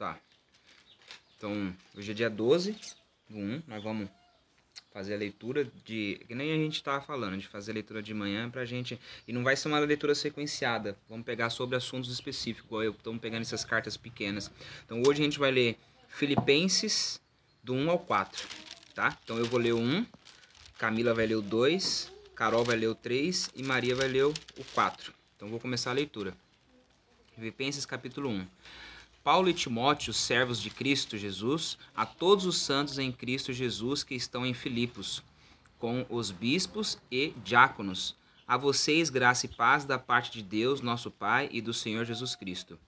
Tá. Então, hoje é dia 12 do 1, nós vamos fazer a leitura de. Que nem a gente estava falando, de fazer a leitura de manhã pra gente. E não vai ser uma leitura sequenciada. Vamos pegar sobre assuntos específicos. Eu estamos pegando essas cartas pequenas. Então hoje a gente vai ler Filipenses do 1 ao 4. Tá? Então eu vou ler o 1, Camila vai ler o 2, Carol vai ler o 3 e Maria vai ler o 4. Então vou começar a leitura. Filipenses capítulo 1. Paulo e Timóteo, servos de Cristo Jesus, a todos os santos em Cristo Jesus que estão em Filipos, com os bispos e diáconos. A vocês graça e paz da parte de Deus, nosso Pai, e do Senhor Jesus Cristo.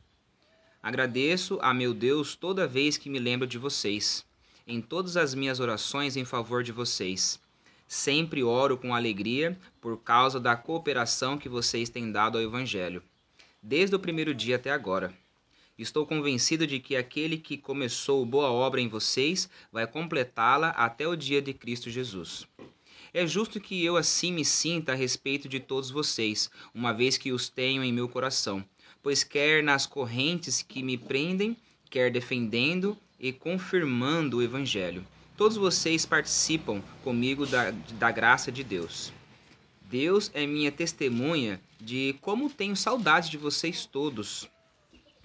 Agradeço a meu Deus toda vez que me lembro de vocês, em todas as minhas orações em favor de vocês. Sempre oro com alegria por causa da cooperação que vocês têm dado ao Evangelho, desde o primeiro dia até agora Estou convencido de que aquele que começou boa obra em vocês vai completá-la até o dia de Cristo Jesus. É justo que eu assim me sinta a respeito de todos vocês, uma vez que os tenho em meu coração, pois quer nas correntes que me prendem, quer defendendo e confirmando o Evangelho. Todos vocês participam comigo da, da graça de Deus. Deus é minha testemunha de como tenho saudade de vocês todos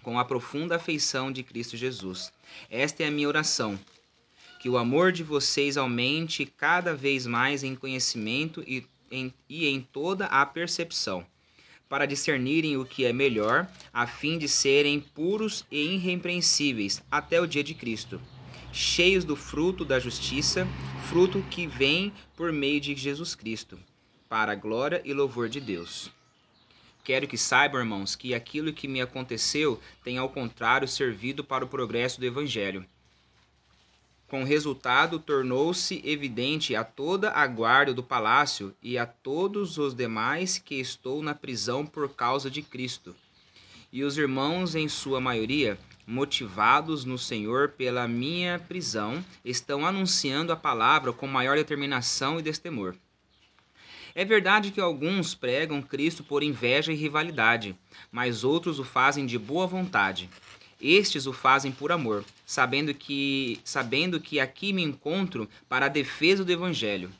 com a profunda afeição de Cristo Jesus. Esta é a minha oração. Que o amor de vocês aumente cada vez mais em conhecimento e em, e em toda a percepção, para discernirem o que é melhor, a fim de serem puros e irrepreensíveis até o dia de Cristo, cheios do fruto da justiça, fruto que vem por meio de Jesus Cristo, para a glória e louvor de Deus. Quero que saibam, irmãos, que aquilo que me aconteceu tem ao contrário servido para o progresso do Evangelho. Com resultado, tornou-se evidente a toda a guarda do palácio e a todos os demais que estou na prisão por causa de Cristo. E os irmãos, em sua maioria, motivados no Senhor pela minha prisão, estão anunciando a palavra com maior determinação e destemor. É verdade que alguns pregam Cristo por inveja e rivalidade, mas outros o fazem de boa vontade. Estes o fazem por amor, sabendo que, sabendo que aqui me encontro para a defesa do Evangelho.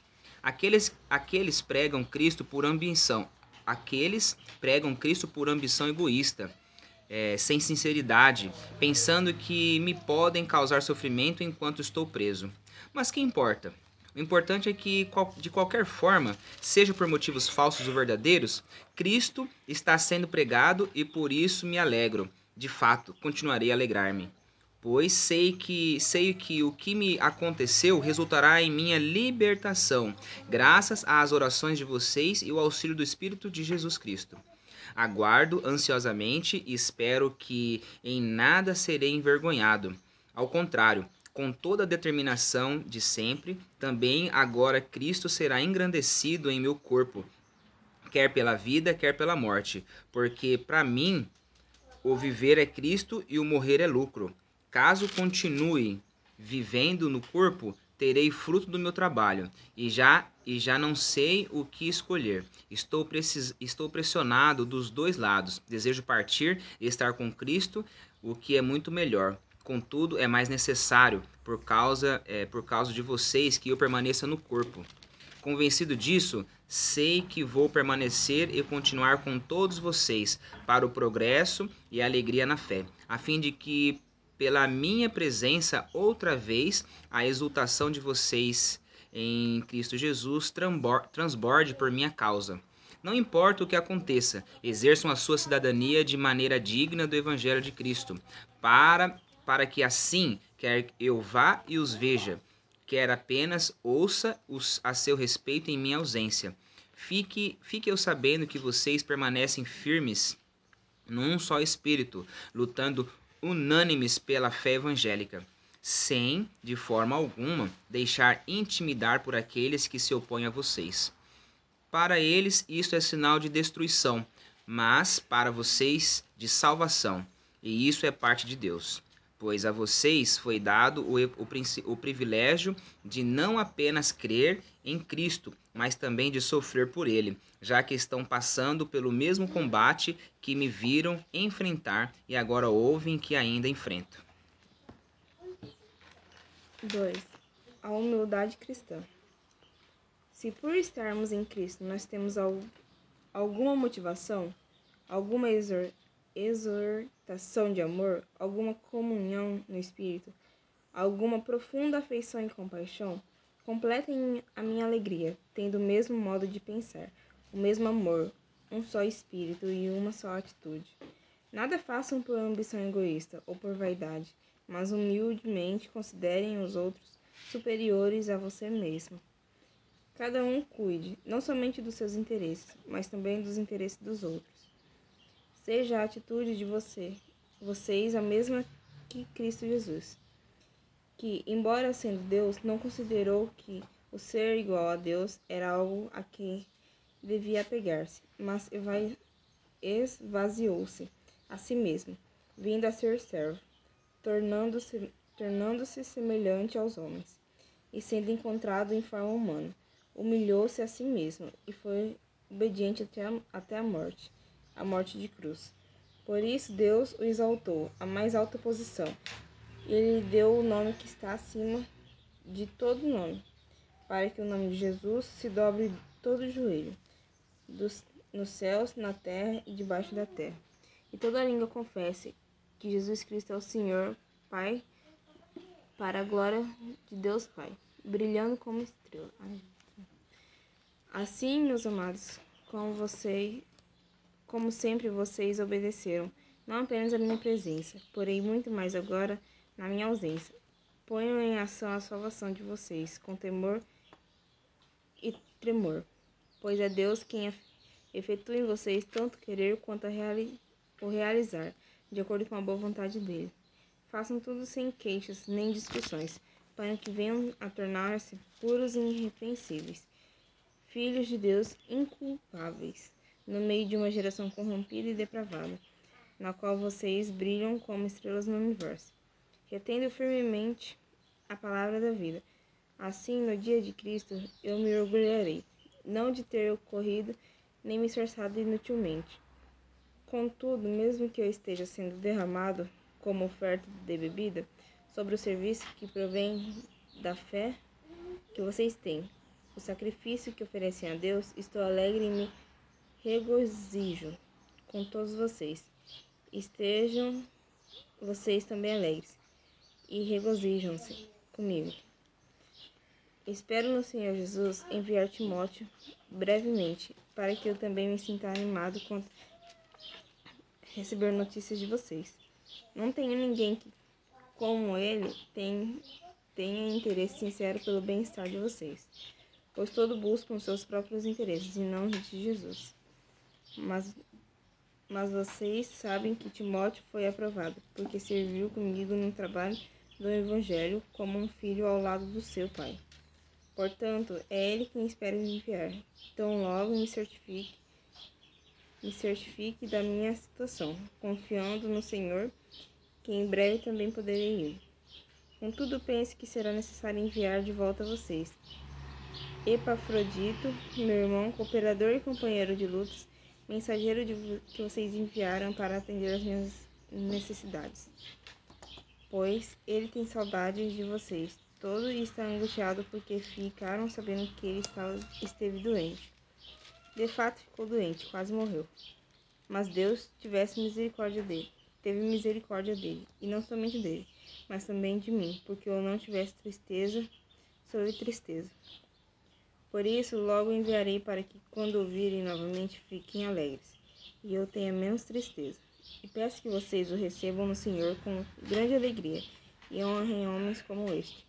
Aqueles, aqueles pregam Cristo por ambição, aqueles pregam Cristo por ambição egoísta, é, sem sinceridade, pensando que me podem causar sofrimento enquanto estou preso. Mas que importa? O importante é que, de qualquer forma, seja por motivos falsos ou verdadeiros, Cristo está sendo pregado e por isso me alegro. De fato, continuarei a alegrar-me, pois sei que sei que o que me aconteceu resultará em minha libertação, graças às orações de vocês e o auxílio do Espírito de Jesus Cristo. Aguardo ansiosamente e espero que em nada serei envergonhado. Ao contrário, com toda a determinação de sempre, também agora Cristo será engrandecido em meu corpo, quer pela vida, quer pela morte, porque para mim o viver é Cristo e o morrer é lucro. Caso continue vivendo no corpo, terei fruto do meu trabalho, e já e já não sei o que escolher. Estou, precis, estou pressionado dos dois lados. Desejo partir e estar com Cristo, o que é muito melhor. Contudo, é mais necessário, por causa, é, por causa de vocês, que eu permaneça no corpo. Convencido disso, sei que vou permanecer e continuar com todos vocês para o progresso e a alegria na fé, a fim de que, pela minha presença outra vez, a exultação de vocês em Cristo Jesus transborde por minha causa. Não importa o que aconteça, exerçam a sua cidadania de maneira digna do Evangelho de Cristo, para para que assim, quer eu vá e os veja, quer apenas ouça os a seu respeito em minha ausência. Fique, fique eu sabendo que vocês permanecem firmes num só espírito, lutando unânimes pela fé evangélica, sem, de forma alguma, deixar intimidar por aqueles que se opõem a vocês. Para eles, isto é sinal de destruição, mas para vocês, de salvação, e isso é parte de Deus pois a vocês foi dado o, o, o, privilégio de não apenas crer em Cristo, mas também de sofrer por Ele, já que estão passando pelo mesmo combate que me viram enfrentar e agora ouvem que ainda enfrento. 2. A humildade cristã. Se por estarmos em Cristo nós temos alguma motivação, alguma exor exortação de amor, alguma comunhão no Espírito, alguma profunda afeição e compaixão, completem a minha alegria, tendo o mesmo modo de pensar, o mesmo amor, um só espírito e uma só atitude. Nada façam por ambição egoísta ou por vaidade, mas humildemente considerem os outros superiores a você mesmo. Cada um cuide não somente dos seus interesses, mas também dos interesses dos outros. Seja a atitude de você, vocês a mesma que Cristo Jesus, que, embora sendo Deus, não considerou que o ser igual a Deus era algo a que devia apegar-se, mas esvaziou-se a si mesmo, vindo a ser servo, tornando-se tornando semelhante aos homens, e sendo encontrado em forma humana, humilhou-se a si mesmo e foi obediente até a, até a morte, a morte de cruz. Por isso Deus o exaltou à mais alta posição. Ele deu o nome que está acima de todo nome, para que o nome de Jesus se dobre todo o joelho, dos, nos céus, na terra e debaixo da terra. E toda língua confesse que Jesus Cristo é o Senhor, Pai, para a glória de Deus Pai, brilhando como estrela. Assim, meus amados, como vocês, como sempre vocês obedeceram, não apenas a minha presença, porém muito mais agora na minha ausência. Ponham em ação a salvação de vocês com temor e tremor, pois é Deus quem efetua em vocês tanto querer quanto reali o realizar, de acordo com a boa vontade dele. Façam tudo sem queixas nem discussões, para que venham a tornar-se puros e irrepreensíveis filhos de Deus inculpáveis, no meio de uma geração corrompida e depravada, na qual vocês brilham como estrelas no universo, retendo firmemente a palavra da vida. Assim, no dia de Cristo, eu me orgulharei, não de ter corrido nem me esforçado inutilmente. Contudo, mesmo que eu esteja sendo derramado como oferta de bebida sobre o serviço que provém da fé que vocês têm, o sacrifício que oferecem a Deus, estou alegre e me regozijo com todos vocês. Estejam vocês também alegres e regozijam-se comigo. Espero no Senhor Jesus enviar Timóteo brevemente, para que eu também me sinta animado quanto receber notícias de vocês. Não tenho ninguém que, como ele, tem, tenha interesse sincero pelo bem-estar de vocês pois todo buscam seus próprios interesses e não de Jesus. Mas, mas vocês sabem que Timóteo foi aprovado, porque serviu comigo no trabalho do Evangelho como um filho ao lado do seu pai. Portanto, é ele quem espera me enviar. Então logo me certifique, me certifique da minha situação, confiando no Senhor, que em breve também poderei ir. Contudo, pense que será necessário enviar de volta vocês, Epafrodito, meu irmão, cooperador e companheiro de lutas, mensageiro de, que vocês enviaram para atender às minhas necessidades. Pois ele tem saudades de vocês, todo está angustiado porque ficaram sabendo que ele estava, esteve doente. De fato, ficou doente, quase morreu. Mas Deus tivesse misericórdia dele, teve misericórdia dele, e não somente dele, mas também de mim, porque eu não tivesse tristeza sobre tristeza. Por isso, logo enviarei para que, quando ouvirem novamente, fiquem alegres, e eu tenha menos tristeza. E peço que vocês o recebam no Senhor com grande alegria, e honrem homens como este,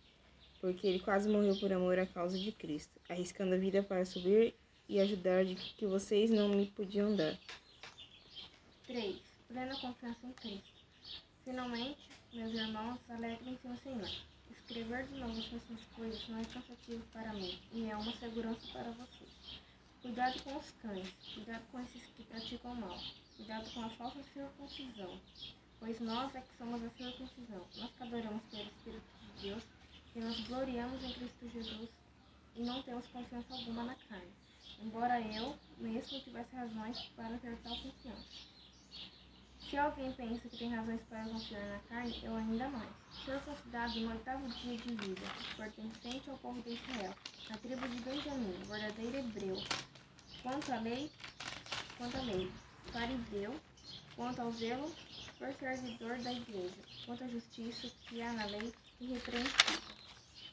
porque ele quase morreu por amor à causa de Cristo, arriscando a vida para subir e ajudar de que vocês não me podiam dar. 3. Plena confiança em Cristo. Finalmente, meus irmãos, alegrem-se no Senhor. Escrever de novo as mesmas coisas não é cansativo para mim e é uma segurança para vocês. Cuidado com os cães, cuidado com esses que praticam mal, cuidado com a falsa circuncisão, pois nós é que somos a circuncisão, nós adoramos pelo Espírito de Deus e nos gloriamos em Cristo Jesus e não temos confiança alguma na carne, embora eu mesmo tivesse razões para ter tal confiança. Se alguém pensa que tem razões para confiar na carne, eu ainda mais. Foi considerado no oitavo dia de vida, pertencente ao povo de Israel, na tribo de Benjamim, verdadeiro hebreu. Quanto à lei, quanto à lei, fariseu, quanto ao zelo, perseguidor da igreja, quanto à justiça que há na lei, irrepreensível.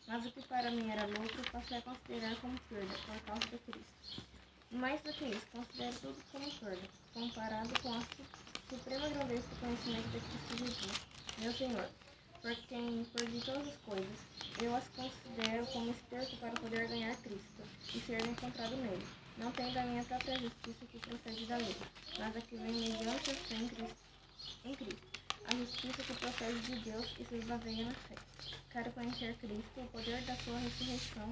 Mas o que para mim era lucro, passei a considerar como perda, por causa de Cristo. Mais do que isso, considero tudo como perda, comparado com a suprema grandeza do conhecimento de Cristo Jesus, meu Senhor, por quem perdi todas as coisas. Eu as considero como esterco para poder ganhar Cristo e ser encontrado nele, não tendo a minha própria justiça que procede da lei, mas a que vem mediante a fé em Cristo. Em Cristo a justiça que procede de Deus e se baseia na fé. Quero conhecer Cristo, o poder da sua ressurreição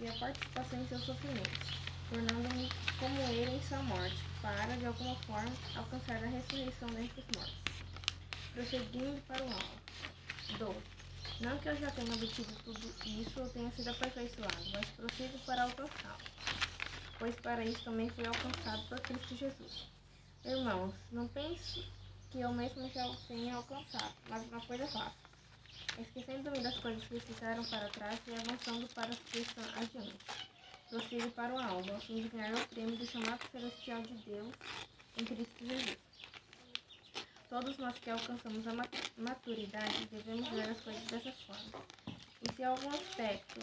e a participação em seus sofrimentos, tornando-me como ele em sua morte, para, de alguma forma, alcançar a ressurreição dentre os mortos. Prosseguindo para o alvo. 12. Não que eu já tenha obtido tudo isso ou tenha sido aperfeiçoado, mas prossigo para alcançá-lo, pois para isso também fui alcançado por Cristo Jesus. Irmãos, não penso que eu mesmo já o tenha alcançado, mas uma coisa faço, esquecendo-me das coisas que ficaram para trás e avançando para as que estão adiante. Prossigo para o alvo, a fim de ganhar o prêmio do chamado celestial de Deus em Cristo Jesus. Todos nós que alcançamos a maturidade devemos ver as coisas dessa forma. E se algum aspecto,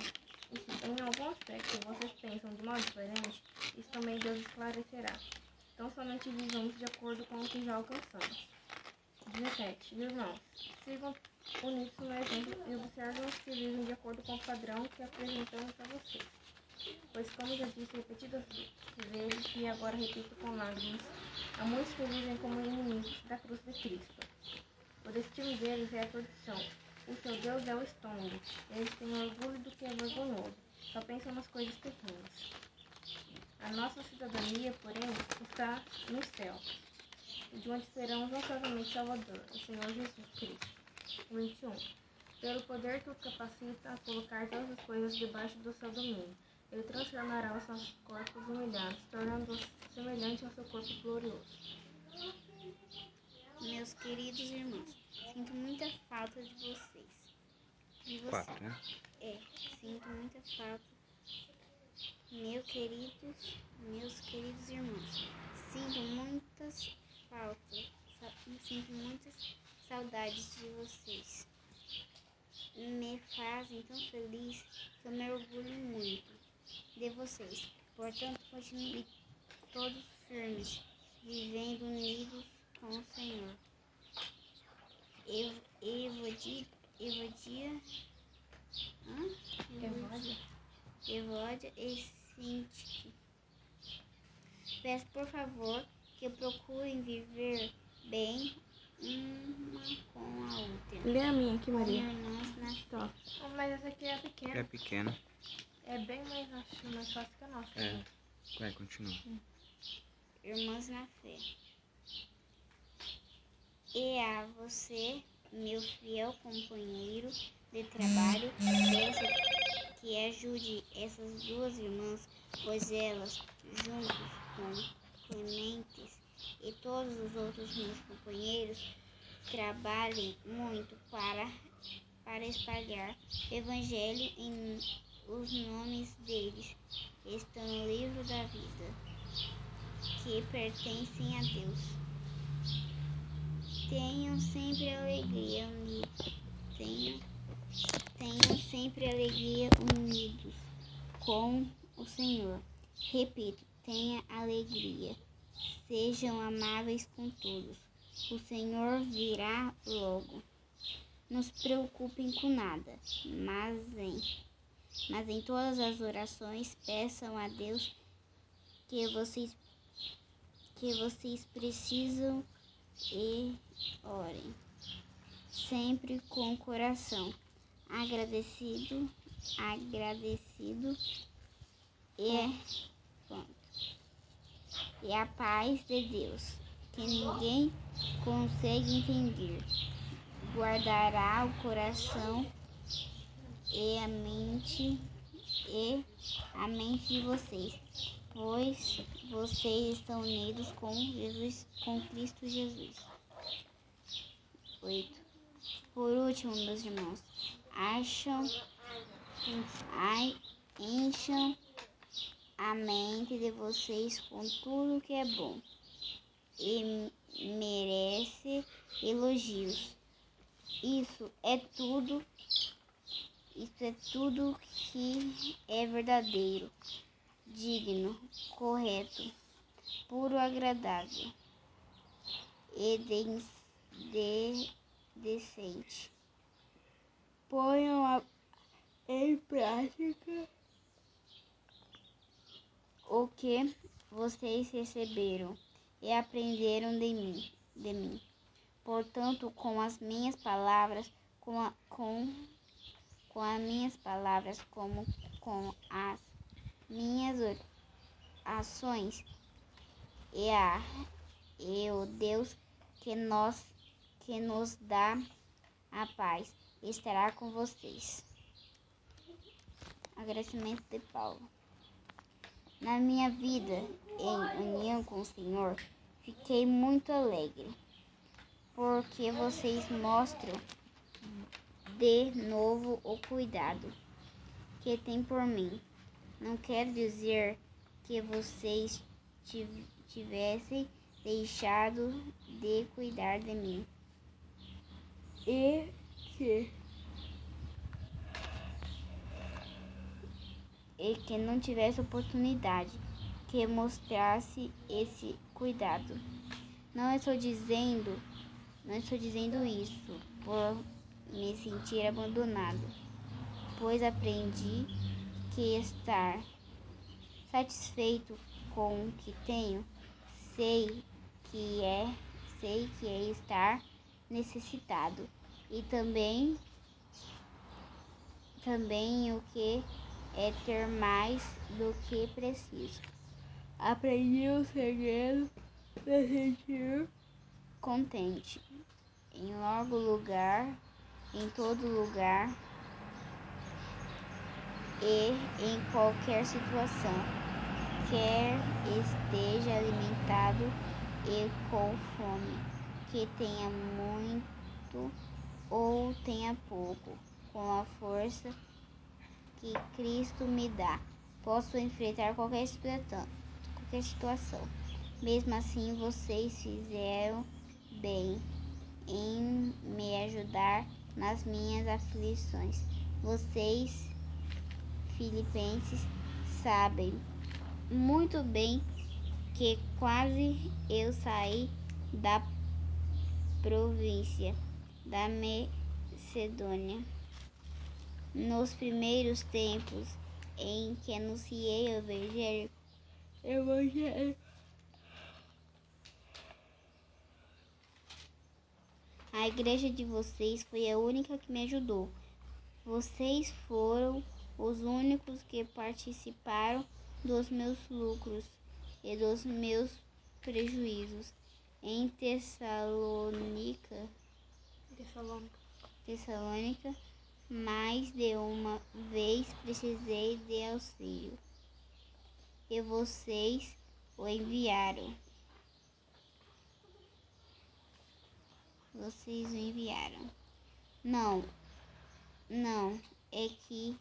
em algum aspecto vocês pensam de modo diferente, isso também Deus esclarecerá. Então somente vivamos de acordo com o que já alcançamos. 17. Irmãos, sigam unidos no exemplo e observem os que vivem de acordo com o padrão que apresentamos a vocês. Pois, como já disse repetidas vezes e agora repito com lágrimas, há muitos que vivem como inimigos da cruz de Cristo. O destino deles é a perdição. O seu Deus é o estômago. Eles têm orgulho do que é vergonhoso. Só pensam nas coisas terrenas. A nossa cidadania, porém, está no céu de onde esperamos nossamente Salvador, o Senhor Jesus Cristo. 21. Pelo poder que o capacita a colocar todas as coisas debaixo do seu domínio, ele transformará os nossos corpos humilhados, tornando-os semelhantes ao seu corpo glorioso. Meus queridos irmãos, sinto muita falta de vocês. De você. Quatro, né? É, sinto muita falta. Meus queridos, meus queridos irmãos, sinto muitas falta. Sinto muitas saudades de vocês. Me fazem tão feliz que eu me orgulho muito de vocês. Portanto, continue todos firmes, vivendo unidos com o Senhor. Ev Evodia, Evodia, Evódia, Evódia e Sintique. Peço por favor que procurem viver bem uma com a outra. Lê a minha aqui, Maria. Irmãs na mas essa aqui é pequena. É pequena. É bem mais, acho, mais fácil que a nossa. É. né? Vai, continua. Irmãs na fé. E a você, meu fiel companheiro de trabalho, peço que ajude essas duas irmãs, pois elas, juntos com Clementes e todos os outros meus companheiros trabalhem muito para, para espalhar o Evangelho em os nomes deles estão no livro da vida, que pertencem a Deus. Tenham sempre alegria unidos. Tenham, tenham sempre alegria unidos com o Senhor. Repito, tenha alegria. Sejam amáveis com todos. O Senhor virá logo. Não se preocupem com nada, mas em, mas em todas as orações peçam a Deus que vocês que vocês precisam e orem sempre com o coração agradecido, agradecido e pronto. E a paz de Deus, que ninguém consegue entender, guardará o coração e a mente e a mente de vocês, pois vocês estão unidos com Jesus, com Cristo Jesus. 8. Por último, meus irmãos, acham, encham a mente de vocês com tudo que é bom e merece elogios. Isso é tudo, isso é tudo que é verdadeiro, digno, correto, puro, agradável e de, de, decente. Ponham a, em prática o que vocês receberam e aprenderam de mim, de mim. Portanto, com as minhas palavras, com, a, com, com as minhas palavras, como com as minhas ações, e, a, e o Deus que, nós, que nos dá a paz estará com vocês. Agradecimento de Paulo. Na minha vida em união com o Senhor, fiquei muito alegre, porque vocês mostram de novo o cuidado que tem por mim. Não quero dizer que vocês tivessem deixado de cuidar de mim e que e que não tivesse oportunidade que mostrasse esse cuidado. Não estou dizendo, não estou dizendo isso por me sentir abandonado, pois aprendi que estar satisfeito com o que tenho, sei que é, sei que é estar necessitado e também também o que é ter mais do que preciso. Aprendi o segredo de sentir contente em logo lugar, em todo lugar e em qualquer situação, quer esteja alimentado e com fome, que tenha muito ou tenha pouco, com a força que Cristo me dá, posso enfrentar qualquer situação. Qualquer situação. Mesmo assim, vocês fizeram bem em me ajudar nas minhas aflições. Vocês, filipenses, sabem muito bem que quase eu saí da província da Macedônia nos primeiros tempos em que anunciei o Evangelho, Evangelho a igreja de vocês foi a única que me ajudou. Vocês foram os únicos que participaram dos meus lucros e dos meus prejuízos. Em Tessalônica, Tessalônica. Tessalônica mais de uma vez precisei de auxílio e vocês o enviaram. Vocês o enviaram. Não, não, é que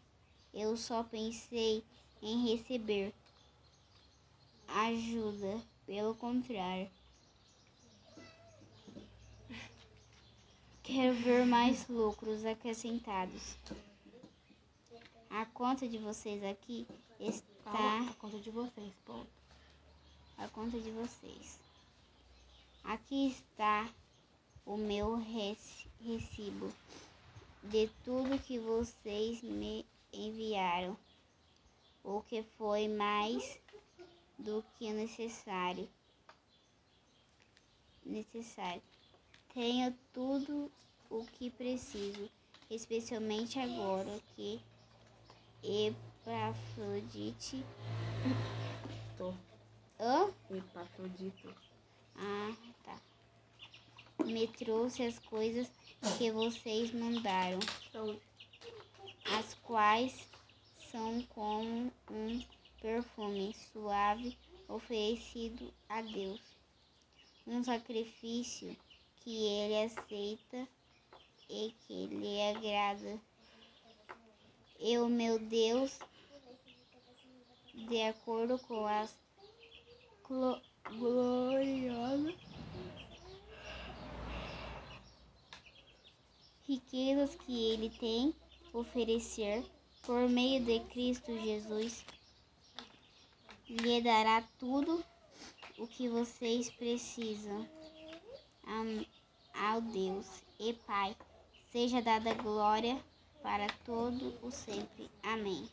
eu só pensei em receber ajuda, pelo contrário. Quero ver mais lucros acrescentados. A conta de vocês aqui está. Calma, a conta de vocês, ponto. A conta de vocês. Aqui está o meu recibo de tudo que vocês me enviaram, o que foi mais do que necessário. Necessário. Tenho tudo o que preciso, especialmente agora que Epafrodite. Tô. Hã? Epafrodito. Ah. Me trouxe as coisas que vocês mandaram, Saúde. as quais são como um perfume suave oferecido a Deus, um sacrifício que ele aceita e que lhe agrada. Eu, meu Deus, de acordo com as glo- gloriosas riquezas que ele tem oferecer por meio de Cristo Jesus, lhe dará tudo o que vocês precisam. Am- Ao Deus e Pai, seja dada glória para todo o sempre. Amém.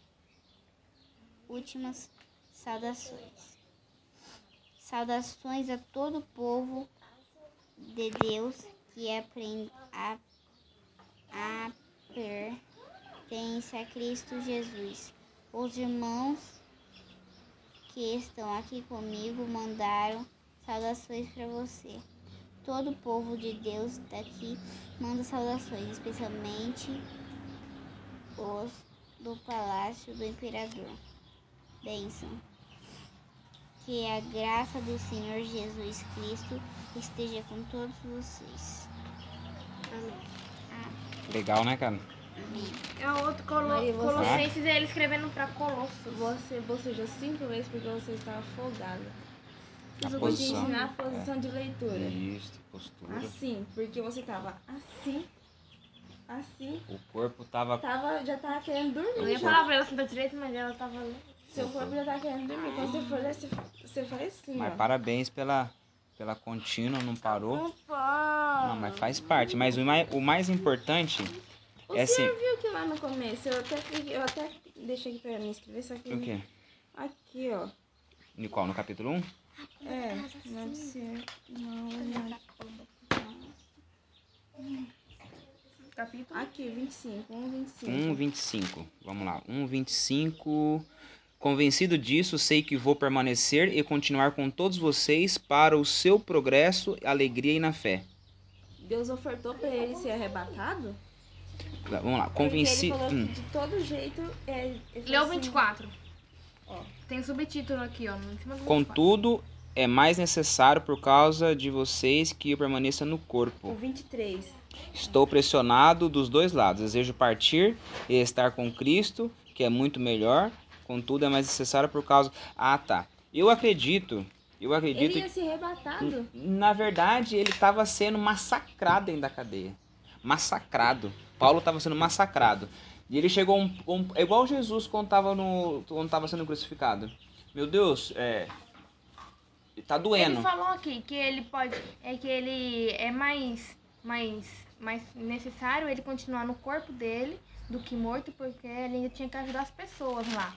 Últimas saudações. Saudações a todo o povo de Deus que aprende a, a pertence a Cristo Jesus. Os irmãos que estão aqui comigo mandaram saudações para você. Todo o povo de Deus daqui manda saudações, especialmente os do palácio do imperador. Bênção. Que a graça do Senhor Jesus Cristo esteja com todos vocês. Legal, né, cara? É o outro colo Maria, você- Colossenses, é ele escrevendo pra Colossos. Você bocejou cinco vezes porque você estava folgada. A Eu vou te posição. ensinar a posição de leitura. Isso, postura. Assim, porque você tava assim, assim, O corpo tava. tava, já tava querendo Eu dormir. ia falar pra ela sentar direito, mas ela tava ali. Seu corpo já tava querendo dormir. Quando você for ler, você, você faz assim, Mas ó. parabéns pela, pela contínua, não parou. Não pode. Não, mas faz parte. Mas o mais, o mais importante O é assim. senhor viu que lá no começo, eu até, eu até deixei aqui pra me escrever, só que... O quê? Aqui, ó. No qual? No capítulo 1? É, não deve ser... Não, não. Capítulo. Aqui, 25, 1, 25. 1,25. Vamos lá. 1,25. Convencido disso, sei que vou permanecer e continuar com todos vocês para o seu progresso, alegria e na fé. Deus ofertou pra ele ser arrebatado? Vamos lá. Porque Convenci... ele falou Hum. que de todo jeito... É, falou Leu o assim, 24. Ó. Tem subtítulo aqui, ó, em cima do 24. Contudo, é mais necessário por causa de vocês que eu permaneça no O corpo. 23. Estou pressionado dos dois lados. Desejo partir e estar com Cristo, que é muito melhor. Contudo, é mais necessário por causa. Ah, tá. Eu acredito. Eu acredito. Ele ia ser arrebatado. Na verdade, ele estava sendo massacrado dentro da cadeia. Massacrado. Paulo estava sendo massacrado. E ele chegou um, um- é igual Jesus quando estava no quando tava sendo crucificado. Meu Deus, é tá doendo. Ele falou aqui que ele pode. É que ele é mais, mais, mais necessário ele continuar no corpo dele do que morto, porque ele ainda tinha que ajudar as pessoas lá.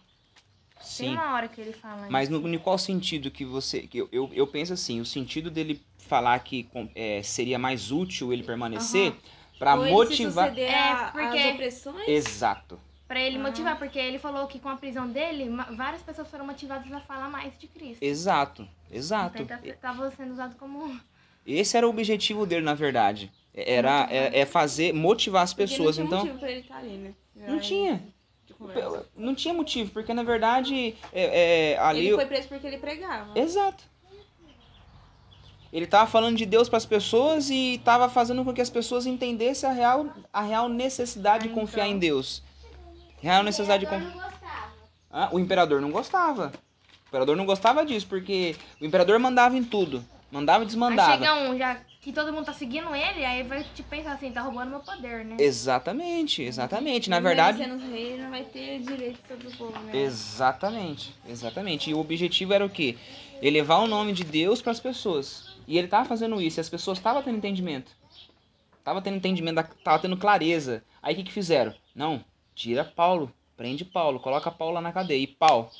Tem Sim. uma hora que ele fala Mas isso. no, em qual sentido que você que eu, eu, eu penso assim, o sentido dele falar que é, seria mais útil ele permanecer para Ou ele se motivar É, porque- às opressões. Exato. Pra ele Ah. motivar, porque ele falou que com a prisão dele, várias pessoas foram motivadas a falar mais de Cristo. Exato. Exato. Então ele estava sendo usado como. Esse era o objetivo dele, na verdade. Era é, é fazer motivar as Porque pessoas, não tinha então motivo pra ele estar ali, né? não tinha. De conversa. Não tinha motivo, porque na verdade é, é, ali. Ele foi preso porque ele pregava. Exato. Ele tava falando de Deus para as pessoas e tava fazendo com que as pessoas entendessem a real, a real necessidade de Ah, confiar então. em Deus. Real necessidade de confiar. não gostava. Ah, o imperador não gostava. O imperador não gostava disso, porque o imperador mandava em tudo. Mandava e Aí desmandava. chega um, já que todo mundo tá seguindo ele, aí vai te pensar assim, tá roubando meu poder, né? Exatamente, exatamente. Na verdade. Ele sendo rei, não vai ter direito sobre o povo, né? Exatamente, exatamente. E o objetivo era o quê? Elevar o nome de Deus para as pessoas. E ele estava fazendo isso, e as pessoas estavam tendo entendimento. Tava tendo entendimento, da- tava tendo clareza. Aí o que, que fizeram? Não, tira Paulo, prende Paulo, coloca Paulo lá na cadeia. E Paulo,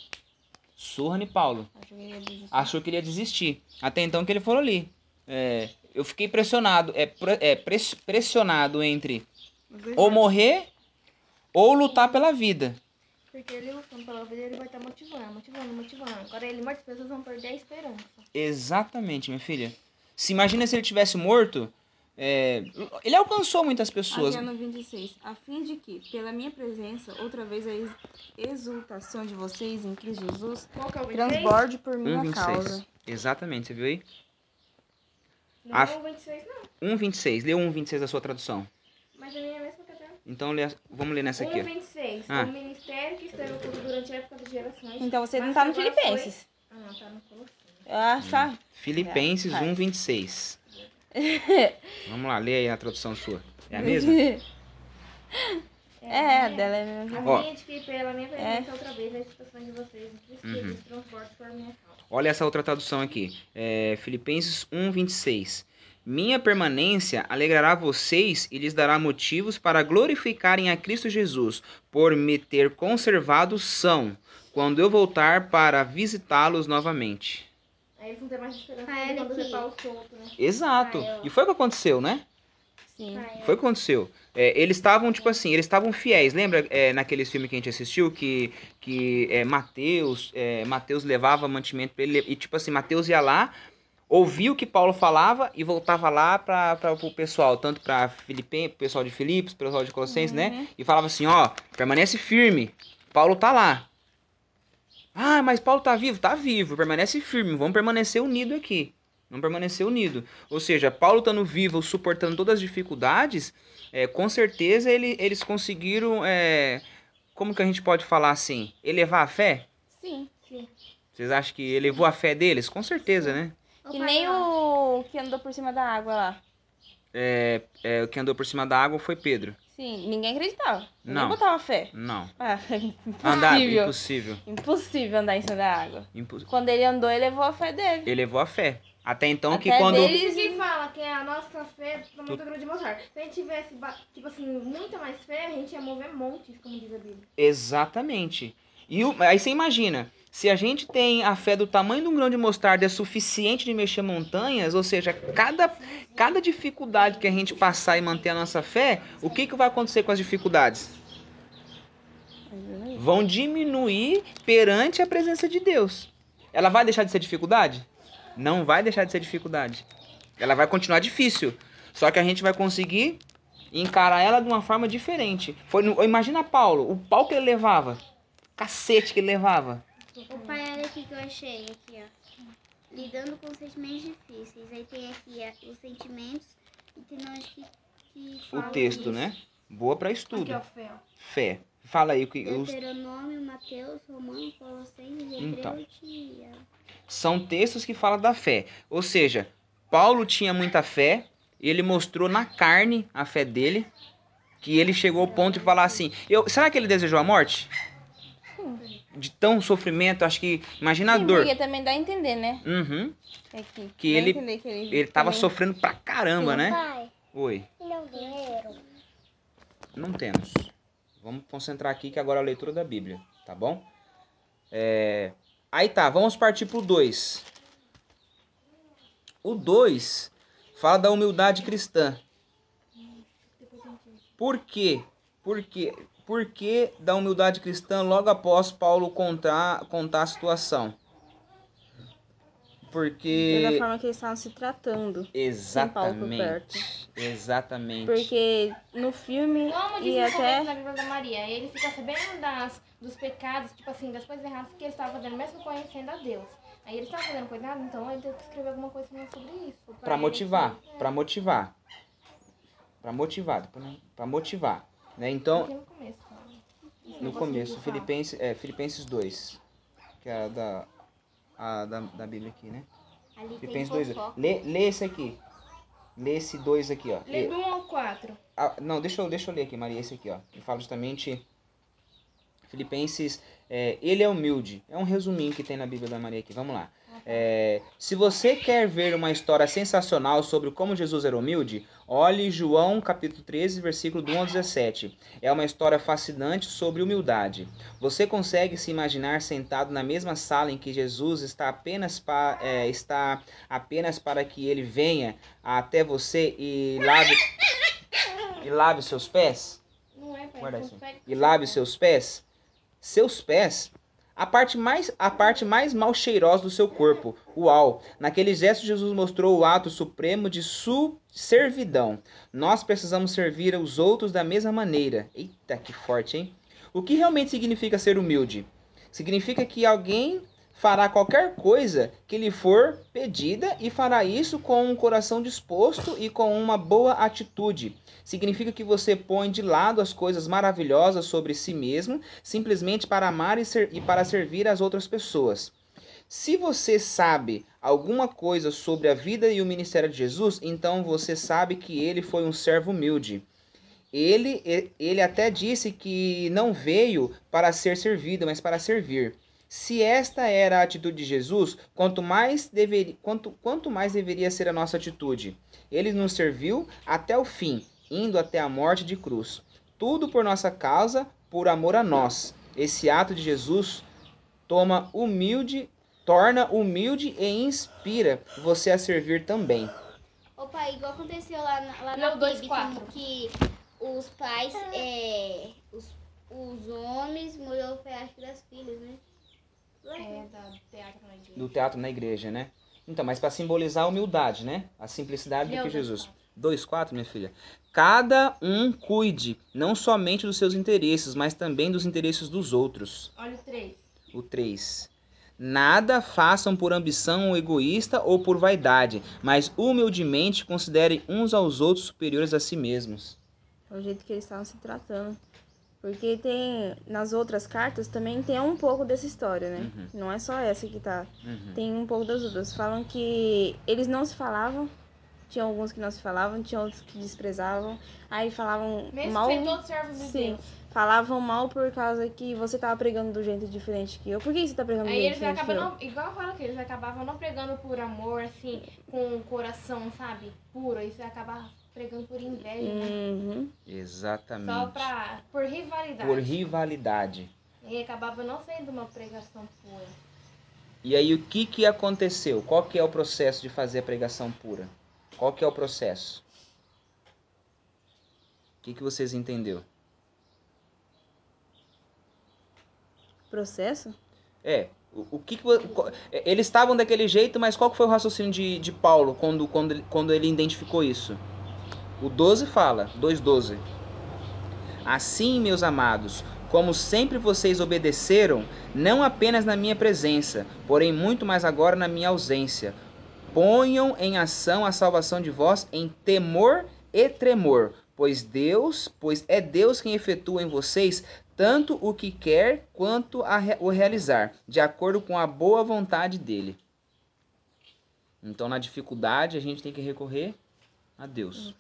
surra em Paulo. Acho que ele ia desistir. Achou que ele ia desistir. Até então que ele falou ali. É, eu fiquei pressionado, é, é pres- pressionado entre dois ou morrer ou lutar pela vida. Porque ele lutando pela vida, ele vai estar motivando, motivando, motivando. Agora ele morto, as pessoas vão perder a esperança. Exatamente, minha filha. Se imagina se ele tivesse morto, é, ele alcançou muitas pessoas. Aqui é no 26. A fim de que, pela minha presença, outra vez a ex- exultação de vocês em Cristo Jesus é o 26? transborde por minha 1,26. causa. Exatamente, você viu aí? Não A- é o 26, não. 1,26. Lê o 1,26 da sua tradução. Mas a minha é a mesma dela. Então, lê, vamos ler nessa aqui. ó. 1,26. Ah. O ministério que esteve oculto durante a época das gerações. Então você não mas tá no Filipenses. foi- Ah, não, tá no Colossenses. Ah, tá. Filipenses É, vai. 1,26. Vamos lá, lê aí a tradução sua. É a mesma? É, a a dela é a mesma. Ó. A minha de que pela minha presença outra vez a situação de vocês em Cristo Uhum. Jesus transporte por minha causa. Olha essa outra tradução aqui. É, Filipenses 1,26. Minha permanência alegrará vocês e lhes dará motivos para glorificarem a Cristo Jesus, por me ter conservado são, quando eu voltar para visitá-los novamente. Aí eles não têm mais esperança de quando você tá o solto, né? Exato. Ah, eu- E foi o que aconteceu, né? Sim. Pai, Foi o que aconteceu. É, eles estavam, tipo assim, eles estavam fiéis. Lembra é, naqueles filmes que a gente assistiu que, que é, Mateus, é, Mateus levava mantimento pra ele. E tipo assim, Mateus ia lá, ouvia o que Paulo falava e voltava lá para o pessoal, tanto para Filipe, pro pessoal de Filipos, pro pessoal de Colossenses, né? E falava assim, ó, permanece firme. Paulo tá lá. Ah, mas Paulo tá vivo? Tá vivo, permanece firme. Vamos permanecer unido aqui. Vamos permanecer unido. Ou seja, Paulo estando vivo, suportando todas as dificuldades, é, com certeza ele- eles conseguiram, é, como que a gente pode falar assim, elevar a fé? Sim. Sim. Vocês acham que elevou a fé deles? Com certeza, né? Ô, Que nem o que andou por cima da água lá. É, é, o que andou por cima da água foi Pedro. Sim, ninguém acreditava. Ninguém Não. botava fé. Não. Ah, Andar, impossível. impossível. Impossível andar em cima da água. Impo- Quando ele andou, ele levou a fé dele. Elevou a fé. Até então que Até quando... dele- Isso que fala que a nossa fé é muito grande de mostrar. Se a gente tivesse, tipo assim, muita mais fé, a gente ia mover montes, como diz a Bíblia. Exatamente. E o- aí você imagina, se a gente tem a fé do tamanho de um grão de mostarda é suficiente de mexer montanhas, ou seja, cada, cada dificuldade que a gente passar e manter a nossa fé, o que, que vai acontecer com as dificuldades? Vão diminuir perante a presença de Deus. Ela vai deixar de ser dificuldade? Não vai deixar de ser dificuldade. Ela vai continuar difícil. Só que a gente vai conseguir encarar ela de uma forma diferente. Foi no- imagina Paulo, o pau que ele levava, cacete que ele levava. Ô pai, olha aqui que eu achei aqui, ó. Lidando com sentimentos difíceis. Aí tem aqui ó, os sentimentos e tem nós que, que O texto, disso. né? Boa pra Aqui, estudo. ó, fé. Fé. Fala aí o que os- Deuteronômio, Mateus, Romanos, Colossenses, Hebreu Então. são textos que falam da fé. Ou seja, Paulo tinha muita fé, e ele mostrou na carne a fé dele, que ele chegou ao ponto de falar assim: eu, será que ele desejou a morte? De tão sofrimento, acho que. Imagina a dor. porque também dá a entender, né? Uhum. Aqui. Que Dá a ele- que ele, Ele tava também- sofrendo pra caramba, Sim. né? Pai, Oi. não dinheiro? Não temos. Vamos concentrar aqui que agora é a leitura da Bíblia, tá bom? É, Aí tá, vamos partir pro 2. O 2 fala da humildade cristã. Por quê? Por quê? Por que da humildade cristã logo após Paulo contar, contar a situação? Da Porque. forma que eles estavam se tratando. Exatamente. Exatamente. Porque no filme Como diz e até. da Bíblia da Maria, ele fica sabendo das, dos pecados, tipo assim, das coisas erradas que ele estava fazendo, mesmo conhecendo a Deus. Aí ele estava fazendo coisa errada, então ele teve que escrever alguma coisa sobre isso. Pra motivar, É, pra motivar. Pra motivar, pra motivar, né? Então, Aqui no começo. Esse no começo. Filipenses, é, Filipenses 2, que é a da, a da, da Bíblia aqui, né? Ali Filipenses 2, fofoca. lê, lê esse aqui. Lê esse 2 aqui, ó. Lê do 1 ao 4. ah, não, deixa eu, deixa eu ler aqui, Maria, esse aqui, ó. Que fala justamente Filipenses, é, ele é humilde. É um resuminho que tem na Bíblia da Maria aqui. Vamos lá. É, se você quer ver uma história sensacional sobre como Jesus era humilde, olhe João capítulo 13, versículo do 1 ao 17. É uma história fascinante sobre humildade. Você consegue se imaginar sentado na mesma sala em que Jesus está apenas, pa, é, está apenas para que ele venha até você e lave, e lave seus pés? Não é, pai. E lave os seus pés, seus pés, a parte mais a parte mais mal cheirosa do seu corpo. Uau! Naquele gesto Jesus mostrou o ato supremo de su servidão. Nós precisamos servir os outros da mesma maneira. Eita, que forte, hein? O que realmente significa ser humilde? Significa que alguém fará qualquer coisa que lhe for pedida e fará isso com um coração disposto e com uma boa atitude. Significa que você põe de lado as coisas maravilhosas sobre si mesmo, simplesmente para amar e, ser, e para servir as outras pessoas. Se você sabe alguma coisa sobre a vida e o ministério de Jesus, então você sabe que ele foi um servo humilde. Ele, ele até disse que não veio para ser servido, mas para servir. Se esta era a atitude de Jesus, quanto mais, deveria, quanto, quanto mais deveria ser a nossa atitude? Ele nos serviu até o fim, indo até a morte de cruz. Tudo por nossa causa, por amor a nós. Esse ato de Jesus toma humilde, torna humilde e inspira você a servir também. Ô pai, igual aconteceu lá na, lá na Não, dois, Bíblia, que os pais, é, os, os homens molhou o pé das filhas, né? É, da teatro na igreja. Do teatro na igreja, né? Então, mas para simbolizar a humildade, né? A simplicidade do que Jesus. quatro. 2,4, minha filha. Cada um cuide não somente dos seus interesses, mas também dos interesses dos outros. Olha o três. O 3. Nada façam por ambição egoísta ou por vaidade, mas humildemente considerem uns aos outros superiores a si mesmos. É o jeito que eles estavam se tratando. Porque tem. Nas outras cartas também tem um pouco dessa história, né? Não é só essa que tá. Uhum. Tem um pouco das outras. Falam que eles não se falavam. Tinha alguns que não se falavam, tinha outros que desprezavam. Aí falavam Mesmo mal. sendo todos servos de Sim. Deus. Falavam mal por causa que você tava pregando do jeito diferente que eu. Por que você tá pregando do Aí jeito eles diferente que acabam, eu? não, igual eu falo aqui, eles acabavam não pregando por amor, assim, com o coração, sabe, puro. Isso acaba pregando por inveja, né? Uhum. Exatamente. Só pra, por rivalidade. Por rivalidade. E acabava não sendo uma pregação pura. E aí o que que aconteceu? Qual que é o processo de fazer a pregação pura? Qual que é o processo? O que que vocês entenderam? Processo? É, o, o que, que é, eles estavam daquele jeito, mas qual que foi o raciocínio de, de Paulo quando, quando, quando ele identificou isso? O 12 fala, 2:12. Assim, meus amados, como sempre vocês obedeceram, não apenas na minha presença, porém muito mais agora na minha ausência, ponham em ação a salvação de vós em temor e tremor, pois Deus, pois é Deus quem efetua em vocês tanto o que quer quanto re- o realizar, de acordo com a boa vontade dele. Então, na dificuldade, a gente tem que recorrer a Deus.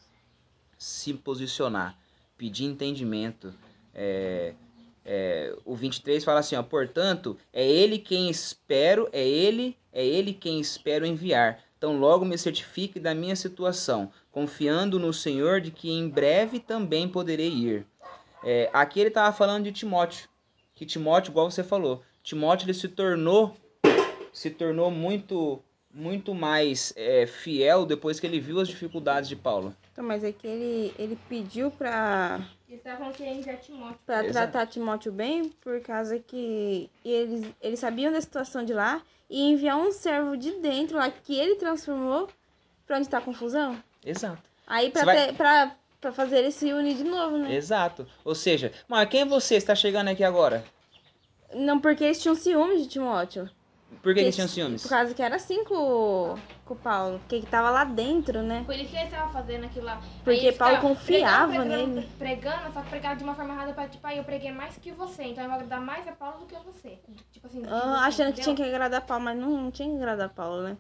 Se posicionar, pedir entendimento. É, é, o 23 fala assim, ó, portanto, é ele quem espero, é ele, é ele quem espero enviar. Então logo me certifique da minha situação, confiando no Senhor de que em breve também poderei ir. É, aqui ele estava falando de Timóteo, que Timóteo, igual você falou, Timóteo ele se tornou, se tornou muito, muito mais é, fiel depois que ele viu as dificuldades de Paulo. Então, mas é que ele, ele pediu pra, Eles estavam querendo enviar Timóteo. pra Exato. tratar Timóteo bem, por causa que eles, eles sabiam da situação de lá e enviar um servo de dentro lá que ele transformou pra onde tá a confusão. Exato. Aí pra, Você vai- ter- pra, pra fazer ele se unir de novo, né? Exato. Ou seja, mas quem é você está chegando aqui agora? Não, porque eles tinham ciúmes de Timóteo. Por que, que Eles- tinham ciúmes? Por causa que era assim com, o- com o Paulo. Porque ele tava lá dentro, né? Por isso que eles estavam fazendo aquilo lá. Porque Paulo confiava pregando, pregando, nele. Pregando, só que pregava de uma forma errada pra, tipo, aí eu preguei mais que você, então eu vou agradar mais a Paulo do que a você. Tipo assim, que Ah, você, achando que tinha que entendeu? agradar Paulo, mas não, não tinha que agradar Paulo, né?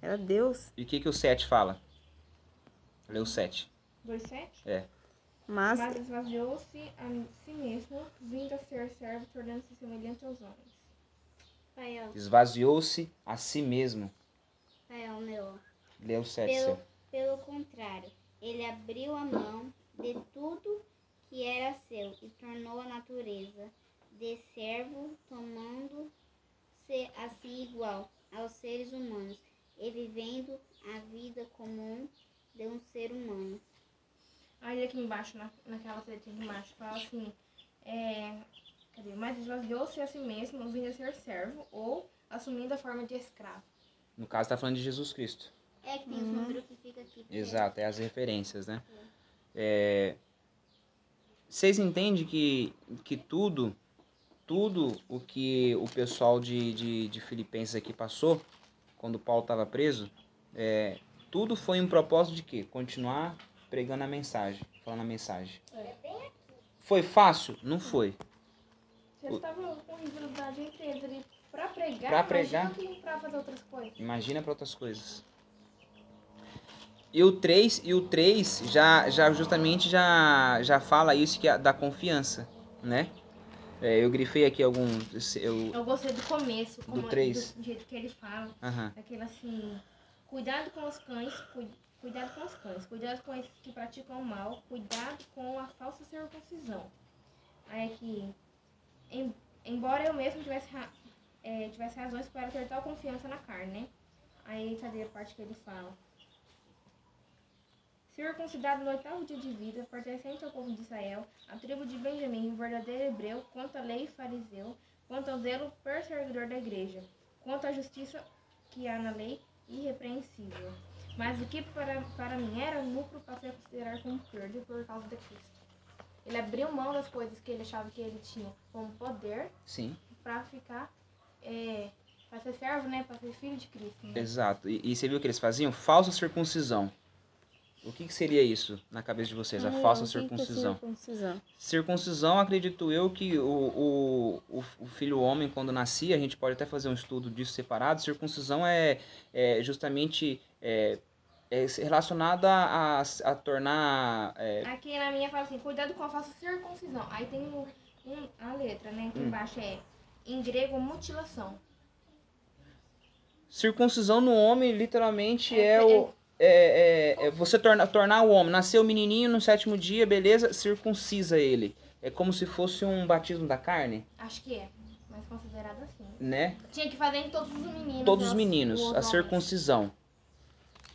Era Deus. E o que, que o 7 fala? Lê o 7. Dois sete. Mas, Mas esvaziou-se a si mesmo, vindo a ser servo, tornando-se semelhante aos homens. Esvaziou-se a si mesmo. ó, meu. O 7. Pelo, seu. pelo contrário, ele abriu a mão de tudo que era seu e tornou a natureza de servo, tomando-se assim igual aos seres humanos e vivendo a vida comum de um ser humano. Aí aqui embaixo, na, naquela setinha aqui embaixo, fala assim, é? Mas esvaziou-se a si mesmo, vindo a ser servo, ou assumindo a forma de escravo. No caso, está falando de Jesus Cristo. É que tem os números que fica aqui. Exato, é as referências, né? É, Vocês entendem que, que tudo tudo o que o pessoal de, de, de Filipenses aqui passou, quando Paulo estava preso, é, tudo foi um propósito de quê? Continuar pregando a mensagem, falando a mensagem. Foi fácil? Não foi. Eles estavam com entre eles ali pra pregar, Pra pregar. pra fazer outras coisas. Imagina para outras coisas. E o 3, e o 3 já, já justamente já, já fala isso que é da confiança, né? É, eu grifei aqui alguns. Eu, Eu gostei do começo, como, três. do jeito que ele fala. aham. Aquele assim, cuidado com os cães, cu- cuidado com os cães, cuidado com esses que praticam o mal, cuidado com a falsa circuncisão. Aí aqui, em- embora eu mesmo tivesse, eh, tivesse razões para ter tal confiança na carne, né? Aí cadê a parte que ele fala? Circuncidado no oitavo dia de vida, pertencente ao povo de Israel, a tribo de Benjamim, um verdadeiro hebreu, quanto à lei fariseu, quanto ao zelo perseguidor da igreja, quanto à justiça que há na lei, irrepreensível. Mas o que para, para mim era lucro, passei a considerar como perda por causa de Cristo. Ele abriu mão das coisas que ele achava que ele tinha como poder Sim, para ficar, é, para ser servo, né? Para ser filho de Cristo. Né? exato. E, e você viu o que eles faziam? Falsa circuncisão. O que, que seria isso na cabeça de vocês? A falsa ó, o que que é circuncisão. circuncisão? Circuncisão, acredito eu que o, o, o, o filho homem, quando nascia, a gente pode até fazer um estudo disso separado. Circuncisão é, é justamente é, é relacionada a, a, tornar. é, Aqui na minha fala assim, cuidado com a falsa circuncisão. Aí tem um, um- a letra, né? Aqui Hum. embaixo é, em grego, mutilação. circuncisão no homem, literalmente, É, é, é- o. É, é- é você torna, tornar o homem. Nasceu o menininho no sétimo dia, beleza? Circuncisa ele. É como se fosse um batismo da carne, Acho que é, mas considerado assim. né? Tinha que fazer em todos os meninos. Todos os os- meninos, os a homens.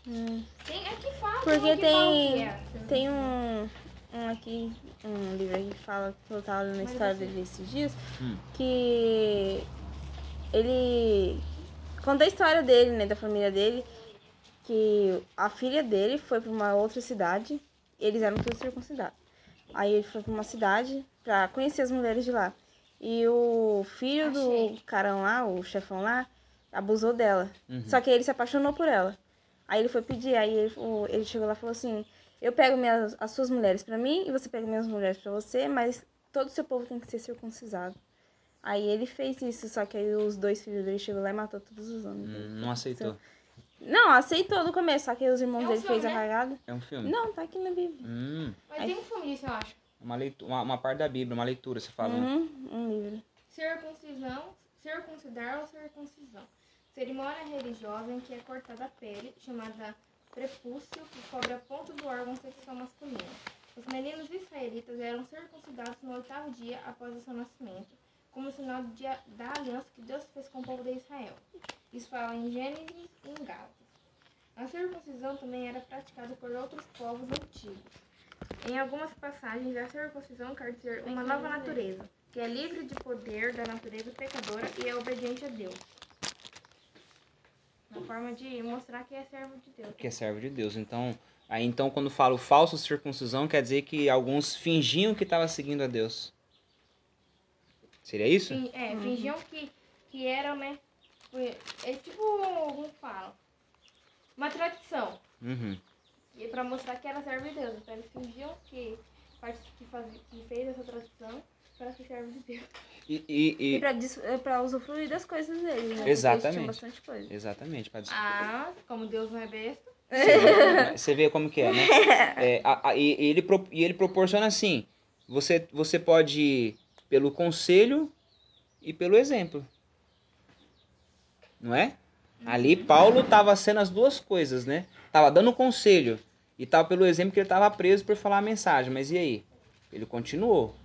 Circuncisão. Tem, é que fala. Porque tem um que fala o tem, é. tem um, um aqui, um livro aqui que fala, que eu tava lendo a história dele esses dias, Hum. que ele conta a história dele, né, da família dele, que a filha dele foi pra uma outra cidade, eles eram todos circuncidados. Aí ele foi pra uma cidade pra conhecer as mulheres de lá. E o filho do Achei. carão lá, o chefão lá, abusou dela. Uhum. Só que ele se apaixonou por ela. Aí ele foi pedir, aí ele, o- ele chegou lá e falou assim: Eu pego minhas, as suas mulheres pra mim e você pega minhas mulheres pra você, mas todo o seu povo tem que ser circuncisado. Aí ele fez isso, só que aí os dois filhos dele chegou lá e matou todos os homens. Hum, Não aceitou. Não, aceitou no começo, só que os irmãos É um dele filme, fez a né? cagada. É um filme? Não, tá aqui na Bíblia. Hum, Mas tem um filme disso, eu acho. uma, leitura, uma, uma parte da Bíblia, uma leitura, você fala. né? Uhum, um livro. Circuncisão, circuncidar ou circuncisão. Cerimônia religiosa em que é cortada a pele, chamada prepúcio, que cobre a ponta do órgão sexual masculino. Os meninos israelitas eram circuncidados no oitavo dia após o seu nascimento, como sinal de, da aliança que Deus fez com o povo de Israel. Isso fala em Gênesis e em Gálatas. A circuncisão também era praticada por outros povos antigos. Em algumas passagens, a circuncisão quer dizer uma nova natureza, que é livre de poder da natureza pecadora e é obediente a Deus. Na forma de mostrar que é servo de Deus. Que é servo de Deus. Então, aí então quando falo falso circuncisão, quer dizer que alguns fingiam que estavam seguindo a Deus. Seria isso? É, fingiam que, que eram, né? É tipo, como fala? Uma tradição. Uhum. E pra mostrar que era servo de Deus. Então eles fingiam que, que, fazia, que fez essa tradição para de Deus. E, e- E e- dis- é usufruir das coisas dele, né? Exatamente. bastante coisa. Exatamente. pra Ah, como Deus não é besta. Você vê como que é, né? É, a- a- e, e ele, pro- e ele proporciona assim: você, você pode ir pelo conselho e pelo exemplo. Não é? Ali Paulo estava sendo as duas coisas, né? Tava dando conselho e tava pelo exemplo que ele estava preso por falar a mensagem. Mas e aí? Ele continuou.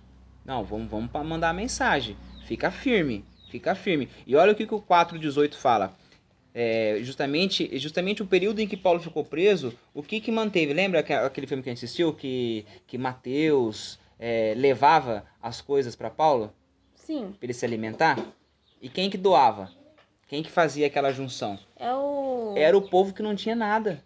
Não, vamos, vamos para mandar a mensagem. Fica firme, fica firme. E olha o que, que o 4,18 fala. É, justamente, justamente o período em que Paulo ficou preso, o que que manteve? Lembra aque- aquele filme que a gente assistiu que, que Mateus é, levava as coisas para Paulo Sim, para ele se alimentar? E quem que doava? Quem que fazia aquela junção? é o. Era o povo que não tinha nada.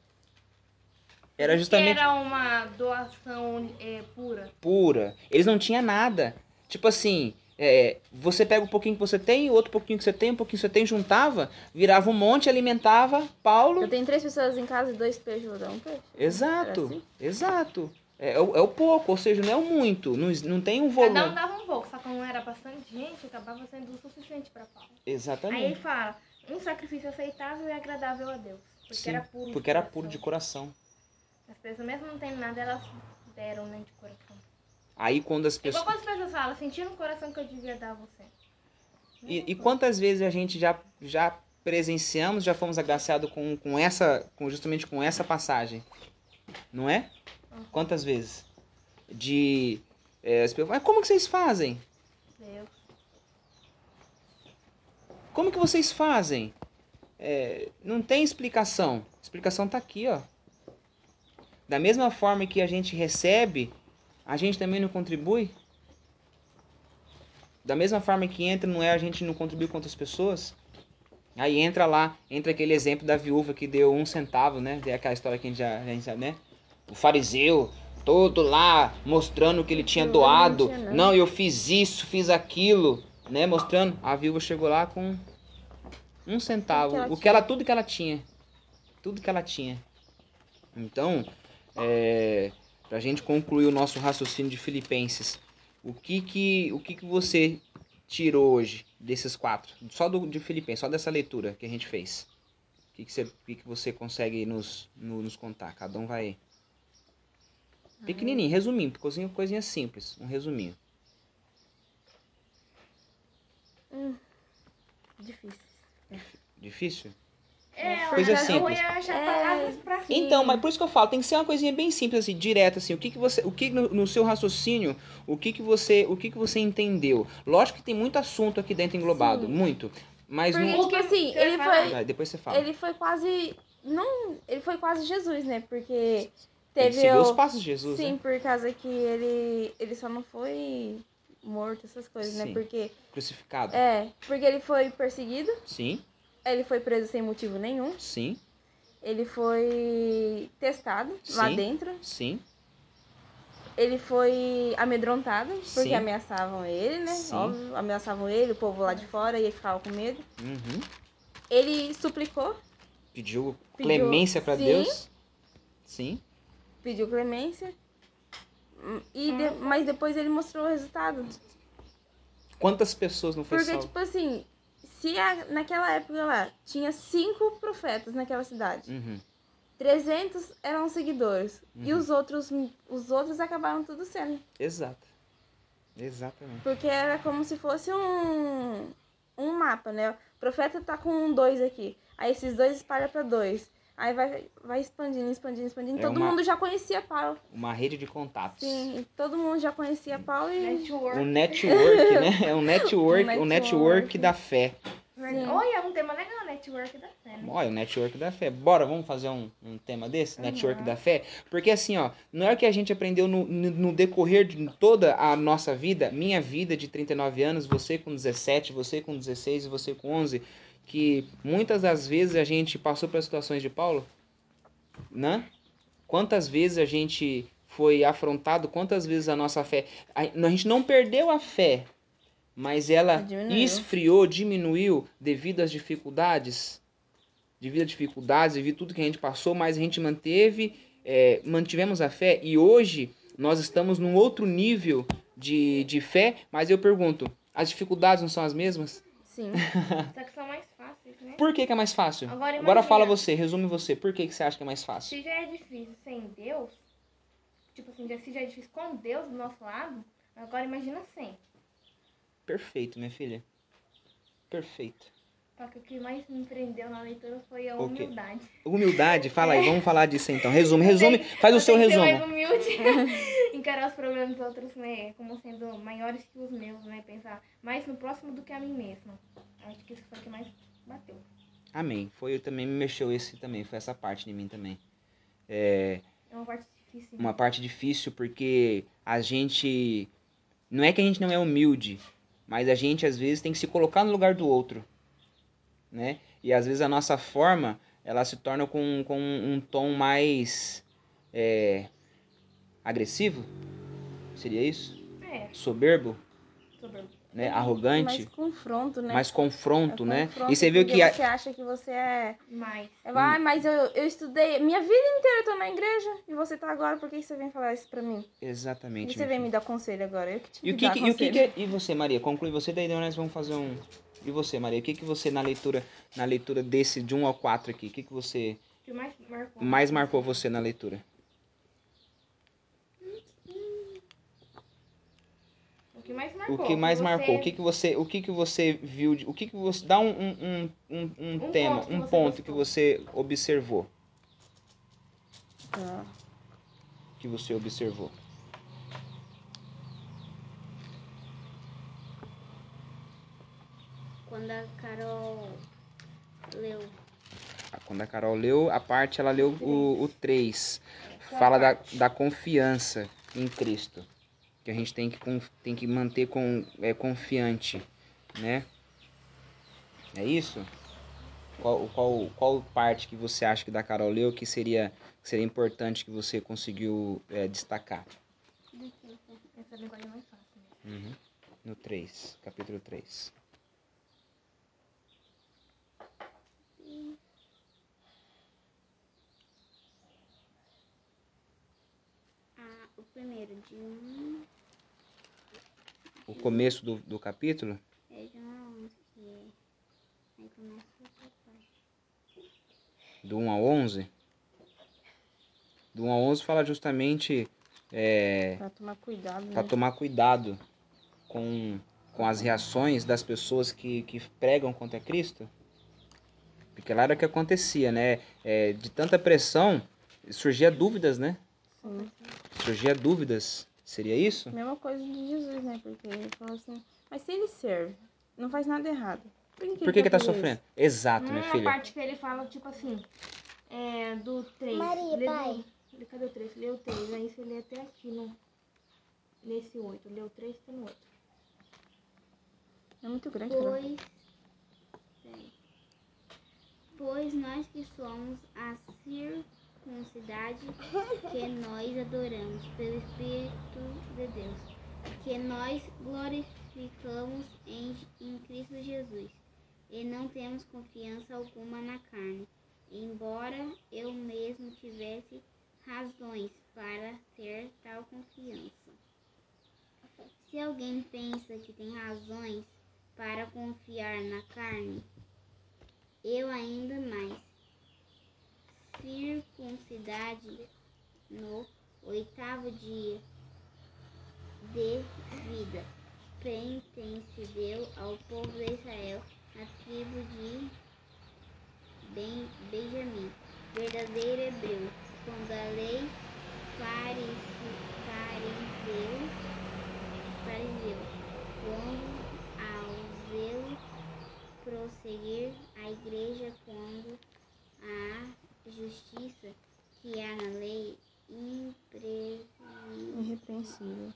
Era justamente era uma doação é, pura. pura. Eles não tinham nada. Tipo assim, é, você pega um pouquinho que você tem, outro pouquinho que você tem, um pouquinho que você tem, juntava, virava um monte, alimentava Paulo. Eu tenho três pessoas em casa e dois peixes, vou dar um peixe. Exato, assim? exato. É, é o é o pouco, ou seja, não é o muito, não, não tem um volume. Cada um dava um pouco, só que como era bastante gente, acabava sendo o suficiente para Paulo. Aí ele Exatamente. fala, um sacrifício aceitável e agradável a Deus. Porque Sim, era puro porque de era coração. puro de coração. As pessoas mesmo não tendo nada, elas deram, né, de coração. Aí quando as Igual pessoas. quando as pessoas falam, senti no coração que eu devia dar a você. E, e quantas vezes a gente já, já presenciamos, já fomos agraciados com, com essa, com justamente com essa passagem, não é? Quantas vezes? De é, as pessoas, mas como que vocês fazem? Deus. Como que vocês fazem? É, não tem explicação. A explicação tá aqui, ó. Da mesma forma que a gente recebe, a gente também não contribui. Da mesma forma que entra, não é a gente não contribui com outras pessoas. Aí entra lá, entra aquele exemplo da viúva que deu um centavo, né? É aquela história que a gente já, a gente sabe, né? O fariseu, todo lá, mostrando que ele tinha Não, ele não doado. tinha. Não, eu fiz isso, fiz aquilo, né? Mostrando. A viúva chegou lá com um centavo. ela o que ela, tudo que ela tinha. Tudo que ela tinha. Então, é, pra gente concluir o nosso raciocínio de Filipenses, o que que, o que que você tirou hoje desses quatro? Só do, de Filipenses, só dessa leitura que a gente fez. O que que você, o que que você consegue nos, no- nos contar? Cada um vai... Pequenininho, resuminho, coisinha, coisinha simples, um resuminho. Difícil. Difícil? É, Coisa eu simples. É. Então, mas por isso que eu falo, tem que ser uma coisinha bem simples, assim, direta, assim. O que que você, o que no, no seu raciocínio, o que que você, o que que você entendeu? Lógico que tem muito assunto aqui dentro englobado, Sim. muito. Mas Porque, não... tipo assim, Você vai ele foi. Vai, depois você fala. Ele foi quase. Não. Ele foi quase Jesus, né? Porque Ele teve. os o- passos de Jesus, Sim, né? por causa que ele. Ele só não foi morto, essas coisas, Sim. né? Porque. Crucificado. É, porque ele foi perseguido, Sim, ele foi preso sem motivo nenhum, sim, ele foi testado lá Sim. dentro, sim, ele foi amedrontado, porque Sim. ameaçavam ele, né? Sim. Óbvio, ameaçavam ele, o povo lá de fora, e ele ficava com medo. uhum. Ele suplicou, Pediu Pediu- clemência pra sim. Deus. Sim, pediu clemência, e de- mas depois ele mostrou o resultado. Quantas pessoas não foi Porque, salvo? tipo assim, se a- naquela época lá tinha cinco profetas naquela cidade, Uhum. 300 eram seguidores, e Uhum. os outros, os outros acabaram tudo sendo. Exato. Exatamente. Porque era como se fosse um, um mapa, né? O profeta tá com um dois aqui. Aí esses dois espalha pra dois. Aí vai, vai expandindo, expandindo, expandindo. É todo uma- mundo já conhecia Paulo. Uma rede de contatos. Sim, todo mundo já conhecia Paulo e. network. Um network, né? É um network, Um um network network. da fé. Verdade. Olha, um tema legal, network da fé, né? Olha, o network da fé. Bora, vamos fazer um, um tema desse? Network da fé? Porque assim, ó, não é o que a gente aprendeu no, no, no decorrer de toda a nossa vida, minha vida de 39 anos, você com 17, você com 16 e você com 11, que muitas das vezes a gente passou por situações de Paulo, né? Quantas vezes a gente foi afrontado, quantas vezes a nossa fé. A, a gente não perdeu a fé, mas ela Diminuiu. esfriou, diminuiu devido às dificuldades. Devido às dificuldades, devido a tudo que a gente passou, mas a gente manteve, é, mantivemos a fé e hoje nós estamos num outro nível de, de fé, mas eu pergunto, as dificuldades não são as mesmas? Sim. Só que são mais né? Por que, que é mais fácil? Agora Agora fala você, resume você, por que, que você acha que é mais fácil? Se já é difícil sem Deus, tipo assim, se já é difícil com Deus do nosso lado, agora imagina sem. Perfeito, minha filha. Perfeito. Só que o que mais me prendeu na leitura foi a O quê? humildade. Humildade, fala aí, vamos falar disso então. Resume, resume, faz o Eu seu que ser resumo. mais humilde, encarar os problemas dos outros, né, como sendo maiores que os meus, né, pensar mais no próximo do que a mim mesma. Acho que isso foi o que mais bateu. Amém. Foi também me mexeu esse também, foi essa parte de mim também. É uma parte difícil. Uma parte difícil porque a gente não é que a gente não é humilde, mas a gente às vezes tem que se colocar no lugar do outro, né? E às vezes a nossa forma ela se torna com, com um tom mais é, agressivo, seria isso? É, Soberbo, né, Mais arrogante, confronto, né? mais confronto, É né? confronto, E você viu que a- você acha que você é. Mas. é, Ah, mas eu, eu estudei. Minha vida inteira eu tô na igreja. E você tá agora, por que você vem falar isso pra mim? exatamente. E você vem filho. me dar conselho agora? Eu que te E o que, que- e o que, que- e você, Maria? Conclui você, daí nós vamos fazer um. E você, Maria? O que, que você na leitura, na leitura desse de 1 ao 4 aqui, o que, que você O que mais marcou? mais marcou você na leitura? Que mais marcou? O que mais você- marcou? O que, que você, o que, que você viu? de- O que, que você dá um, um, um, um, um tema, ponto que um você ponto que gostou. você observou, Tá. que você observou. Quando a Carol leu Ah, Quando a Carol leu a parte, ela leu o, o 3. Qual Fala da, da confiança em Cristo. Que a gente tem que, tem que manter com, é, confiante, né? É isso? Qual, qual, qual parte que você acha que da Carol leu que seria, que seria importante que você conseguiu é, destacar? Essa linguagem é mais fácil mesmo. No 3, capítulo 3. ah, o primeiro de um O começo do, do capítulo? é de um a onze, que é. Do 1 ao 11? Do 1 ao 11 fala justamente é, Pra tomar cuidado, né? para tomar cuidado com, com as reações das pessoas que, que pregam contra Cristo. Porque lá era o que acontecia, né? É, de tanta pressão, surgia dúvidas, né? Sim. Surgia dúvidas. Seria isso? Mesma coisa de Jesus, né? Porque ele falou assim, mas se ele serve, não faz nada errado. Por que, Por que, que tá sofrendo? Exato, minha Hum, a filha. parte que ele fala, tipo assim, é, do 3. Maria, pai. Cadê o 3? Leu o 3. Aí você lê até aqui no, nesse 8. Leu o 3 e tá no 8. isso? É muito grande, né? Pois. peraí. Pois nós que somos a circuncidade que nós adoramos pelo Espírito de Deus, que nós glorificamos em, em Cristo Jesus, e não temos confiança alguma na carne, embora eu mesmo tivesse razões para ter tal confiança. Se alguém pensa que tem razões para confiar na carne, eu ainda mais. Circuncidade no oitavo dia de vida. Pertenceu ao povo de Israel, na tribo de ben, Benjamim, verdadeiro hebreu, quando a lei fariseu, fariseu, quando ao zelo prosseguir a igreja quando a justiça que há na lei Irrepreensível.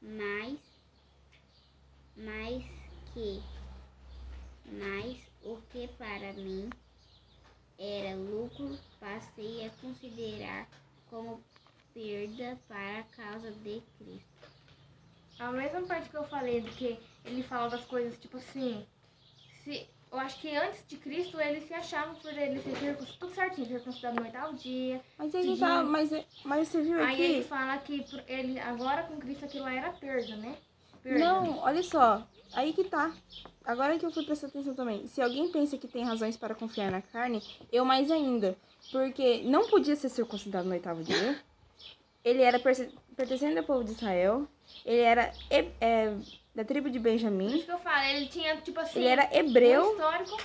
mas, mas que, mas o que para mim era lucro, passei a considerar como perda para a causa de Cristo. A mesma parte que eu falei do que ele fala das coisas, tipo assim, se, eu acho que antes de Cristo eles se achavam por ele ser circuncidado, tudo certinho, circuncidado no oitavo dia. Mas aí Sim. tá, mas, mas você viu Aí ele aqui? fala que ele, agora com Cristo aquilo lá era perda, né? Perda. Não, olha só. Aí que tá. Agora que eu fui prestar atenção também. Se alguém pensa que tem razões para confiar na carne, eu mais ainda. Porque não podia ser circuncidado no oitavo dia. Ele era pertencente ao povo de Israel. Ele era he- é, da tribo de Benjamim. isso que eu falo, ele tinha, tipo assim, Ele era um hebreu. histórico.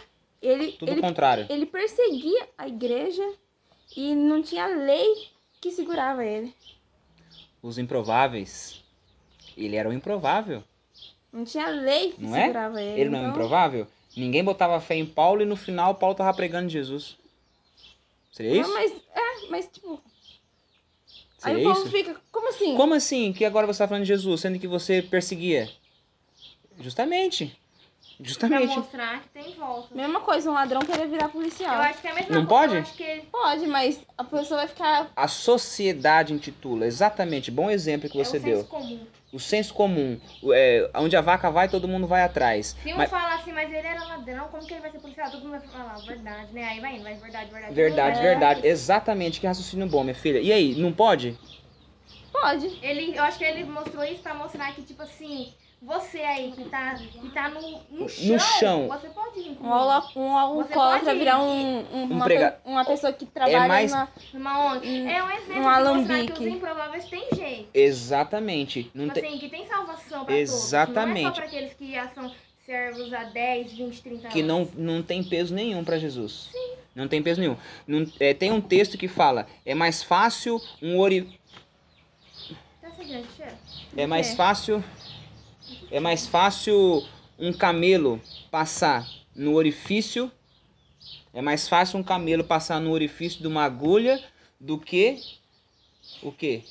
Ele, Tudo ele, contrário. ele perseguia a igreja e não tinha lei que segurava ele. Os improváveis. Ele era o improvável. Não tinha lei que Não é? segurava ele. Ele não é então... improvável? Ninguém botava fé em Paulo e no final Paulo tava pregando Jesus. Seria isso? Mas, é, mas tipo. Aí Seria o povo isso? fica, como assim? Como assim que agora você tá falando de Jesus, sendo que você perseguia? Justamente. Pra Justamente. mostrar que tem volta. Mesma coisa, um ladrão querer virar policial. Eu acho que é a mesma Não coisa. pode? Eu acho que Pode, mas a pessoa vai ficar. A sociedade intitula, exatamente, bom exemplo que é você o deu. senso comum. O senso comum, é, onde a vaca vai, todo mundo vai atrás. Se um Mas- fala assim, mas ele era ladrão, como que ele vai ser policial? Todo mundo vai falar, verdade, né? Aí vai indo, vai verdade, verdade. verdade, mundo vai- verdade, exatamente, que raciocínio bom, minha filha. E aí, não pode? Pode. Ele, eu acho que ele mostrou isso pra mostrar que, tipo assim, você aí que tá, que tá no, no chão, chão. você pode vir Um, um alcoólatra pode virar ir- um, um- uma, prega- pe- uma pessoa que trabalha mais- numa- Numa onda. Um- É um exemplo um de mostrar que alambique. os improváveis têm jeito. Exatamente. Não Tipo tem... assim, que tem salvação pra todos. Não é Exatamente. só pra aqueles que já são servos há 10, 20, 30 que anos. não, não tem peso nenhum para Jesus. Não tem peso nenhum. Não- é, tem um texto que fala: é mais fácil um ori... Tá é mais fácil é mais fácil um camelo passar no orifício é mais fácil um camelo passar no orifício de uma agulha do que o quê?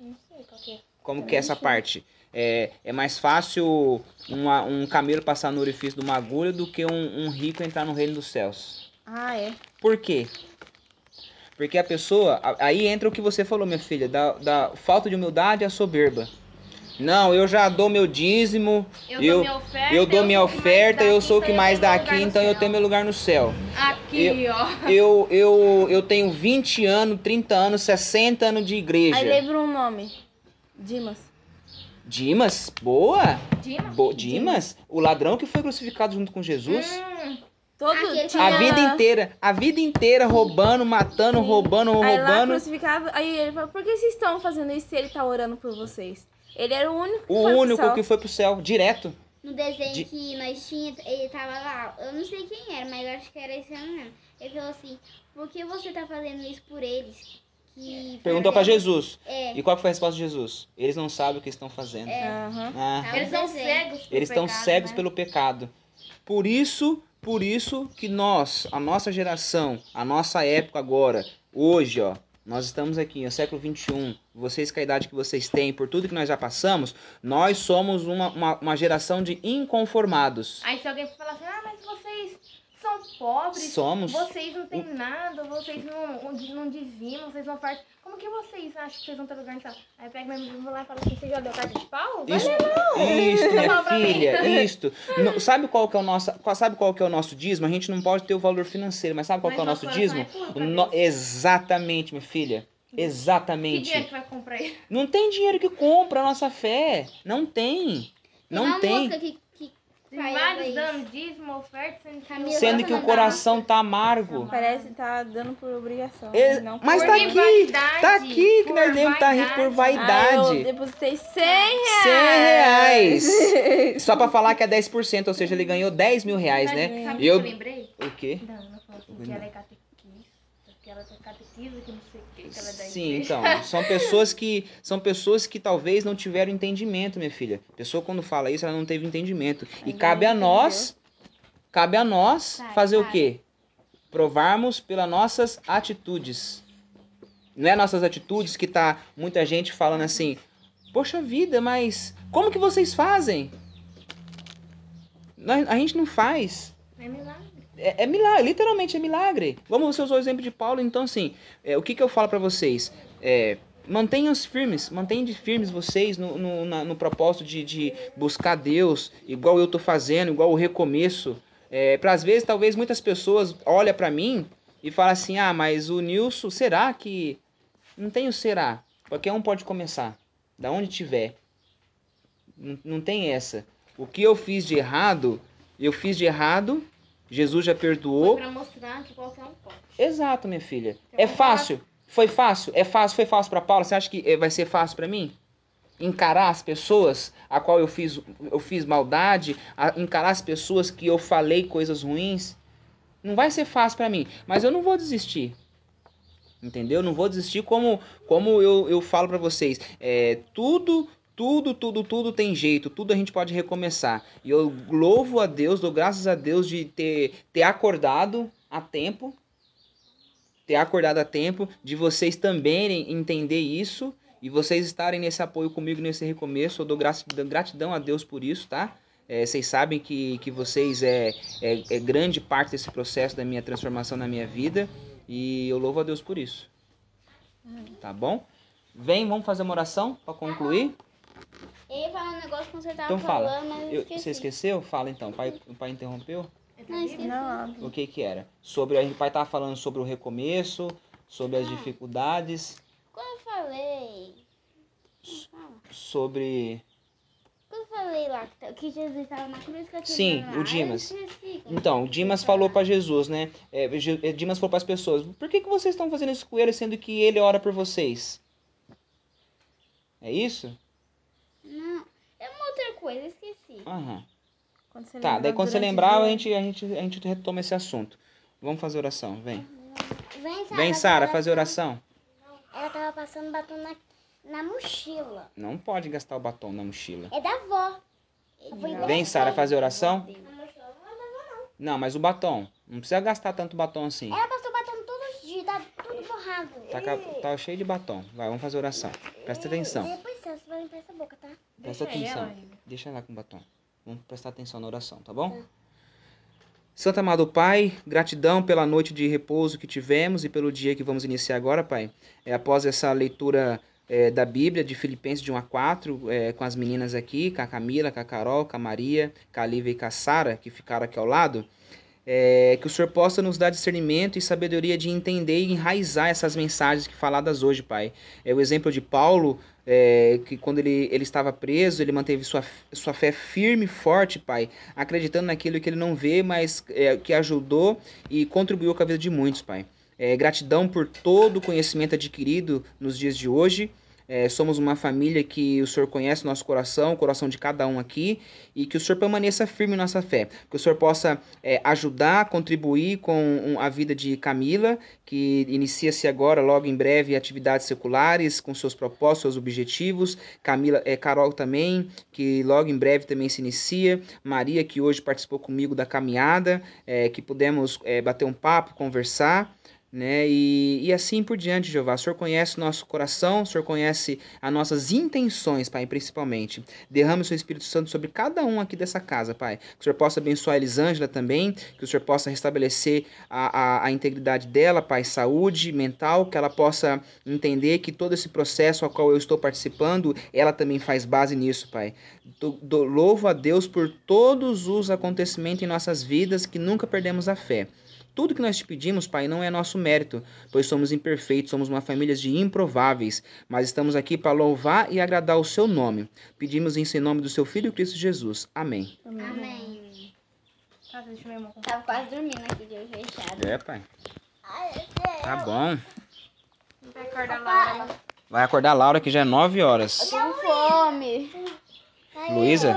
Não sei qual que é. Como que é essa parte? É, é mais fácil uma- um camelo passar no orifício de uma agulha do que um- um rico entrar no reino dos céus. Ah, é. Por quê? Porque a pessoa. Aí entra o que você falou, minha filha, da, da falta de humildade a soberba. Não, eu já dou meu dízimo, Eu, Eu- dou minha oferta, eu dou minha sou o que mais oferta, eu daqui, sou o que então mais tenho dá meu lugar aqui, no então eu céu. tenho meu lugar no céu. Aqui, ó. Eu, eu, eu tenho 20 anos, 30 anos, 60 anos de Aí igreja. lembra um nome. Dimas. Dimas? Boa! Dima? Bo Dimas? O ladrão que foi crucificado junto com Jesus? Hum, Todo tinha... A vida inteira, a vida inteira roubando, matando, Sim. roubando, Aí lá roubando. crucificado, aí ele falou, por que vocês estão fazendo isso se ele tá orando por vocês? Ele era o único que O foi pro único céu. que foi pro céu, direto. No desenho De- que nós tinha, ele tava lá, eu não sei quem era, mas eu acho que era esse ano mesmo. Ele falou assim, por que você tá fazendo isso por eles? Que Perguntou pra Jesus. É, E qual que foi a resposta de Jesus? Eles não sabem o que estão fazendo. É. Aham. Ah, Tá. eles são cegos pelo eles estão pecado, cegos né? pelo pecado. Por isso, por isso que nós, a nossa geração, a nossa época agora, hoje, ó, nós estamos aqui no século 21, vocês com a idade que vocês têm, por tudo que nós já passamos, nós somos uma, uma, uma geração de inconformados. Aí se alguém falar assim, ah, mas vocês são pobres, Somos. vocês não têm nada, vocês não, não dizimam, vocês não fazem. Como que vocês acham que vocês vão ter lugar céu? Aí pega meu amigo lá e fala assim, você já deu carta de pau? Vai Isto, ler, isto, minha filha, isto. Não- sabe qual que é o nosso, sabe qual que é o nosso dízimo? A gente não pode ter o valor financeiro, mas sabe qual Mas que é o nosso nosso dízimo? é O no- exatamente, minha filha. Que Exatamente. dinheiro que vai comprar isso? Não tem dinheiro que compra a nossa fé. Não tem. Não uma tem. Tem vários danos, dízimo, oferta, sendo que Camila, o Sendo que o Não coração tá amargo. Parece que tá dando por obrigação. É? Não mas por tá aqui, vaidade, tá aqui que nós devemos estar rindo por Ah, vaidade. eu depositei 100 100 reais. Só pra falar que é 10%, ou seja, ele ganhou 10 mil reais, né? sabe eu- o que eu lembrei? O quê? Da Ana falou assim, que ela é catequista, que ela é catequista, que não sei o que, que ela é da Sim, então, são pessoas que são pessoas que talvez não tiveram entendimento, minha filha. A pessoa quando fala isso, ela não teve entendimento. E cabe a não nós, cabe a nós Tá, fazer o cara. quê? Provarmos pelas nossas atitudes. Não é nossas atitudes que tá muita gente falando assim: "Poxa vida, mas como que vocês fazem?" Nós- A gente não faz. É milagre. É, é milagre, literalmente é milagre. Vamos usar o exemplo de Paulo, então assim, é, o que, que eu falo pra vocês? É, Mantenham-se firmes, mantenham firmes vocês no, no, na- no propósito de, de buscar Deus, igual eu tô fazendo, igual o recomeço. É, para às vezes, talvez muitas pessoas olham pra mim e falam assim: ah, mas o Nilson, será que. Não tem o será. Qualquer um pode começar, da onde tiver. Não, não tem essa. O que eu fiz de errado, eu fiz de errado, Jesus já Foi perdoou. pra mostrar que qualquer um pode. Exato, minha filha. Então, É fácil? Foi fácil? É fácil? Foi fácil pra Paula? Você acha que eh, vai ser fácil pra mim? Encarar as pessoas a qual eu fiz, eu fiz maldade, encarar as pessoas que eu falei coisas ruins, não vai ser fácil pra mim, mas eu não vou desistir. Entendeu? Não vou desistir como, como eu, eu falo pra vocês. É, tudo, tudo, tudo, tudo tem jeito, tudo a gente pode recomeçar. E eu louvo a Deus, dou graças a Deus de ter, ter acordado a tempo, ter acordado a tempo, de vocês também entender isso e vocês estarem nesse apoio comigo nesse recomeço. Eu dou gratidão, a Deus por isso, tá? É, vocês sabem que, que vocês é, é, é grande parte desse processo da minha transformação na minha vida e eu louvo a Deus por isso. Tá bom? Vem, vamos fazer uma oração para concluir? Eu ia falar um negócio quando você tava Então fala. falando, mas eu Eu- esqueci. você esqueceu? Fala então. O pai, o pai interrompeu? Não, esqueci. Não, O que que era? Sobre o pai tava falando sobre o recomeço, sobre as Ah. dificuldades, Quando eu falei... Sobre Quando eu falei lá que, tá- que Jesus estava na cruz, que eu tinha Sim, falado o lá, Dimas. Então, o Dimas falou para Jesus, né? É, é, Dimas falou para as pessoas: por que, que vocês estão fazendo isso com ele, sendo que ele ora por vocês? É isso? Não, é uma outra coisa, eu esqueci. Aham. Quando você Tá, daí quando você lembrar, a gente, a, gente, a gente retoma esse assunto. Vamos fazer oração, vem. Vem, Sara. Vem, Sara, fazer oração. Ela tava passando batom na, na mochila. Não pode gastar o batom na mochila. É da avó. Vem, Sara, fazer oração. Na mochila não é da avó, Não, mas o batom. Não precisa gastar tanto batom assim. não. Ela passou batom todos os dias, tá tudo borrado. Tá, tá cheio de batom. Vai, vamos fazer oração. Presta atenção. Depois essa boca, tá? Presta Deixa atenção. ela. Deixa ela com batom. Vamos prestar atenção na oração, tá bom? Santo amado Pai, gratidão pela noite de repouso que tivemos e pelo dia que vamos iniciar agora, Pai. É, após essa leitura é, da Bíblia de Filipenses de 1 a 4, é, com as meninas aqui, com a Camila, com a Carol, com a Maria, com a Lívia e com a Sara, que ficaram aqui ao lado, é, que o Senhor possa nos dar discernimento e sabedoria de entender e enraizar essas mensagens que faladas hoje, Pai. É o exemplo de Paulo, é, que quando ele, ele estava preso, ele manteve sua, sua fé firme e forte, Pai, acreditando naquilo que ele não vê, mas é, que ajudou e contribuiu com a vida de muitos, Pai. É, gratidão por todo o conhecimento adquirido nos dias de hoje. É, somos uma família que o Senhor conhece o nosso coração, o coração de cada um aqui, e que o Senhor permaneça firme em nossa fé. Que o Senhor possa é, ajudar, contribuir com a vida de Camila, que inicia-se agora, logo em breve, atividades seculares, com seus propósitos, seus objetivos. Camila, é, Carol também, que logo em breve também se inicia. Maria, que hoje participou comigo da caminhada, é, que pudemos é, bater um papo, conversar né? E, e assim por diante, Jeová. O Senhor conhece nosso coração, o Senhor conhece as nossas intenções, Pai, principalmente. Derrame o seu Espírito Santo sobre cada um aqui dessa casa, Pai. Que o Senhor possa abençoar a Elisângela também, que o Senhor possa restabelecer a, a, a integridade dela, Pai, saúde mental, que ela possa entender que todo esse processo ao qual eu estou participando, ela também faz base nisso, Pai. Do, do, louvo a Deus por todos os acontecimentos em nossas vidas que nunca perdemos a fé. Tudo que nós te pedimos, Pai, não é nosso mérito, pois somos imperfeitos, somos uma família de improváveis, mas estamos aqui para louvar e agradar o seu nome. Pedimos isso em nome do seu Filho Cristo Jesus. Amém. Amém. Tá, com Tava quase dormindo aqui de olho fechado. É, pai. Tá bom. Vai acordar a Laura lá. Vai acordar a Laura que já é 9 horas. Tô com fome. Luísa,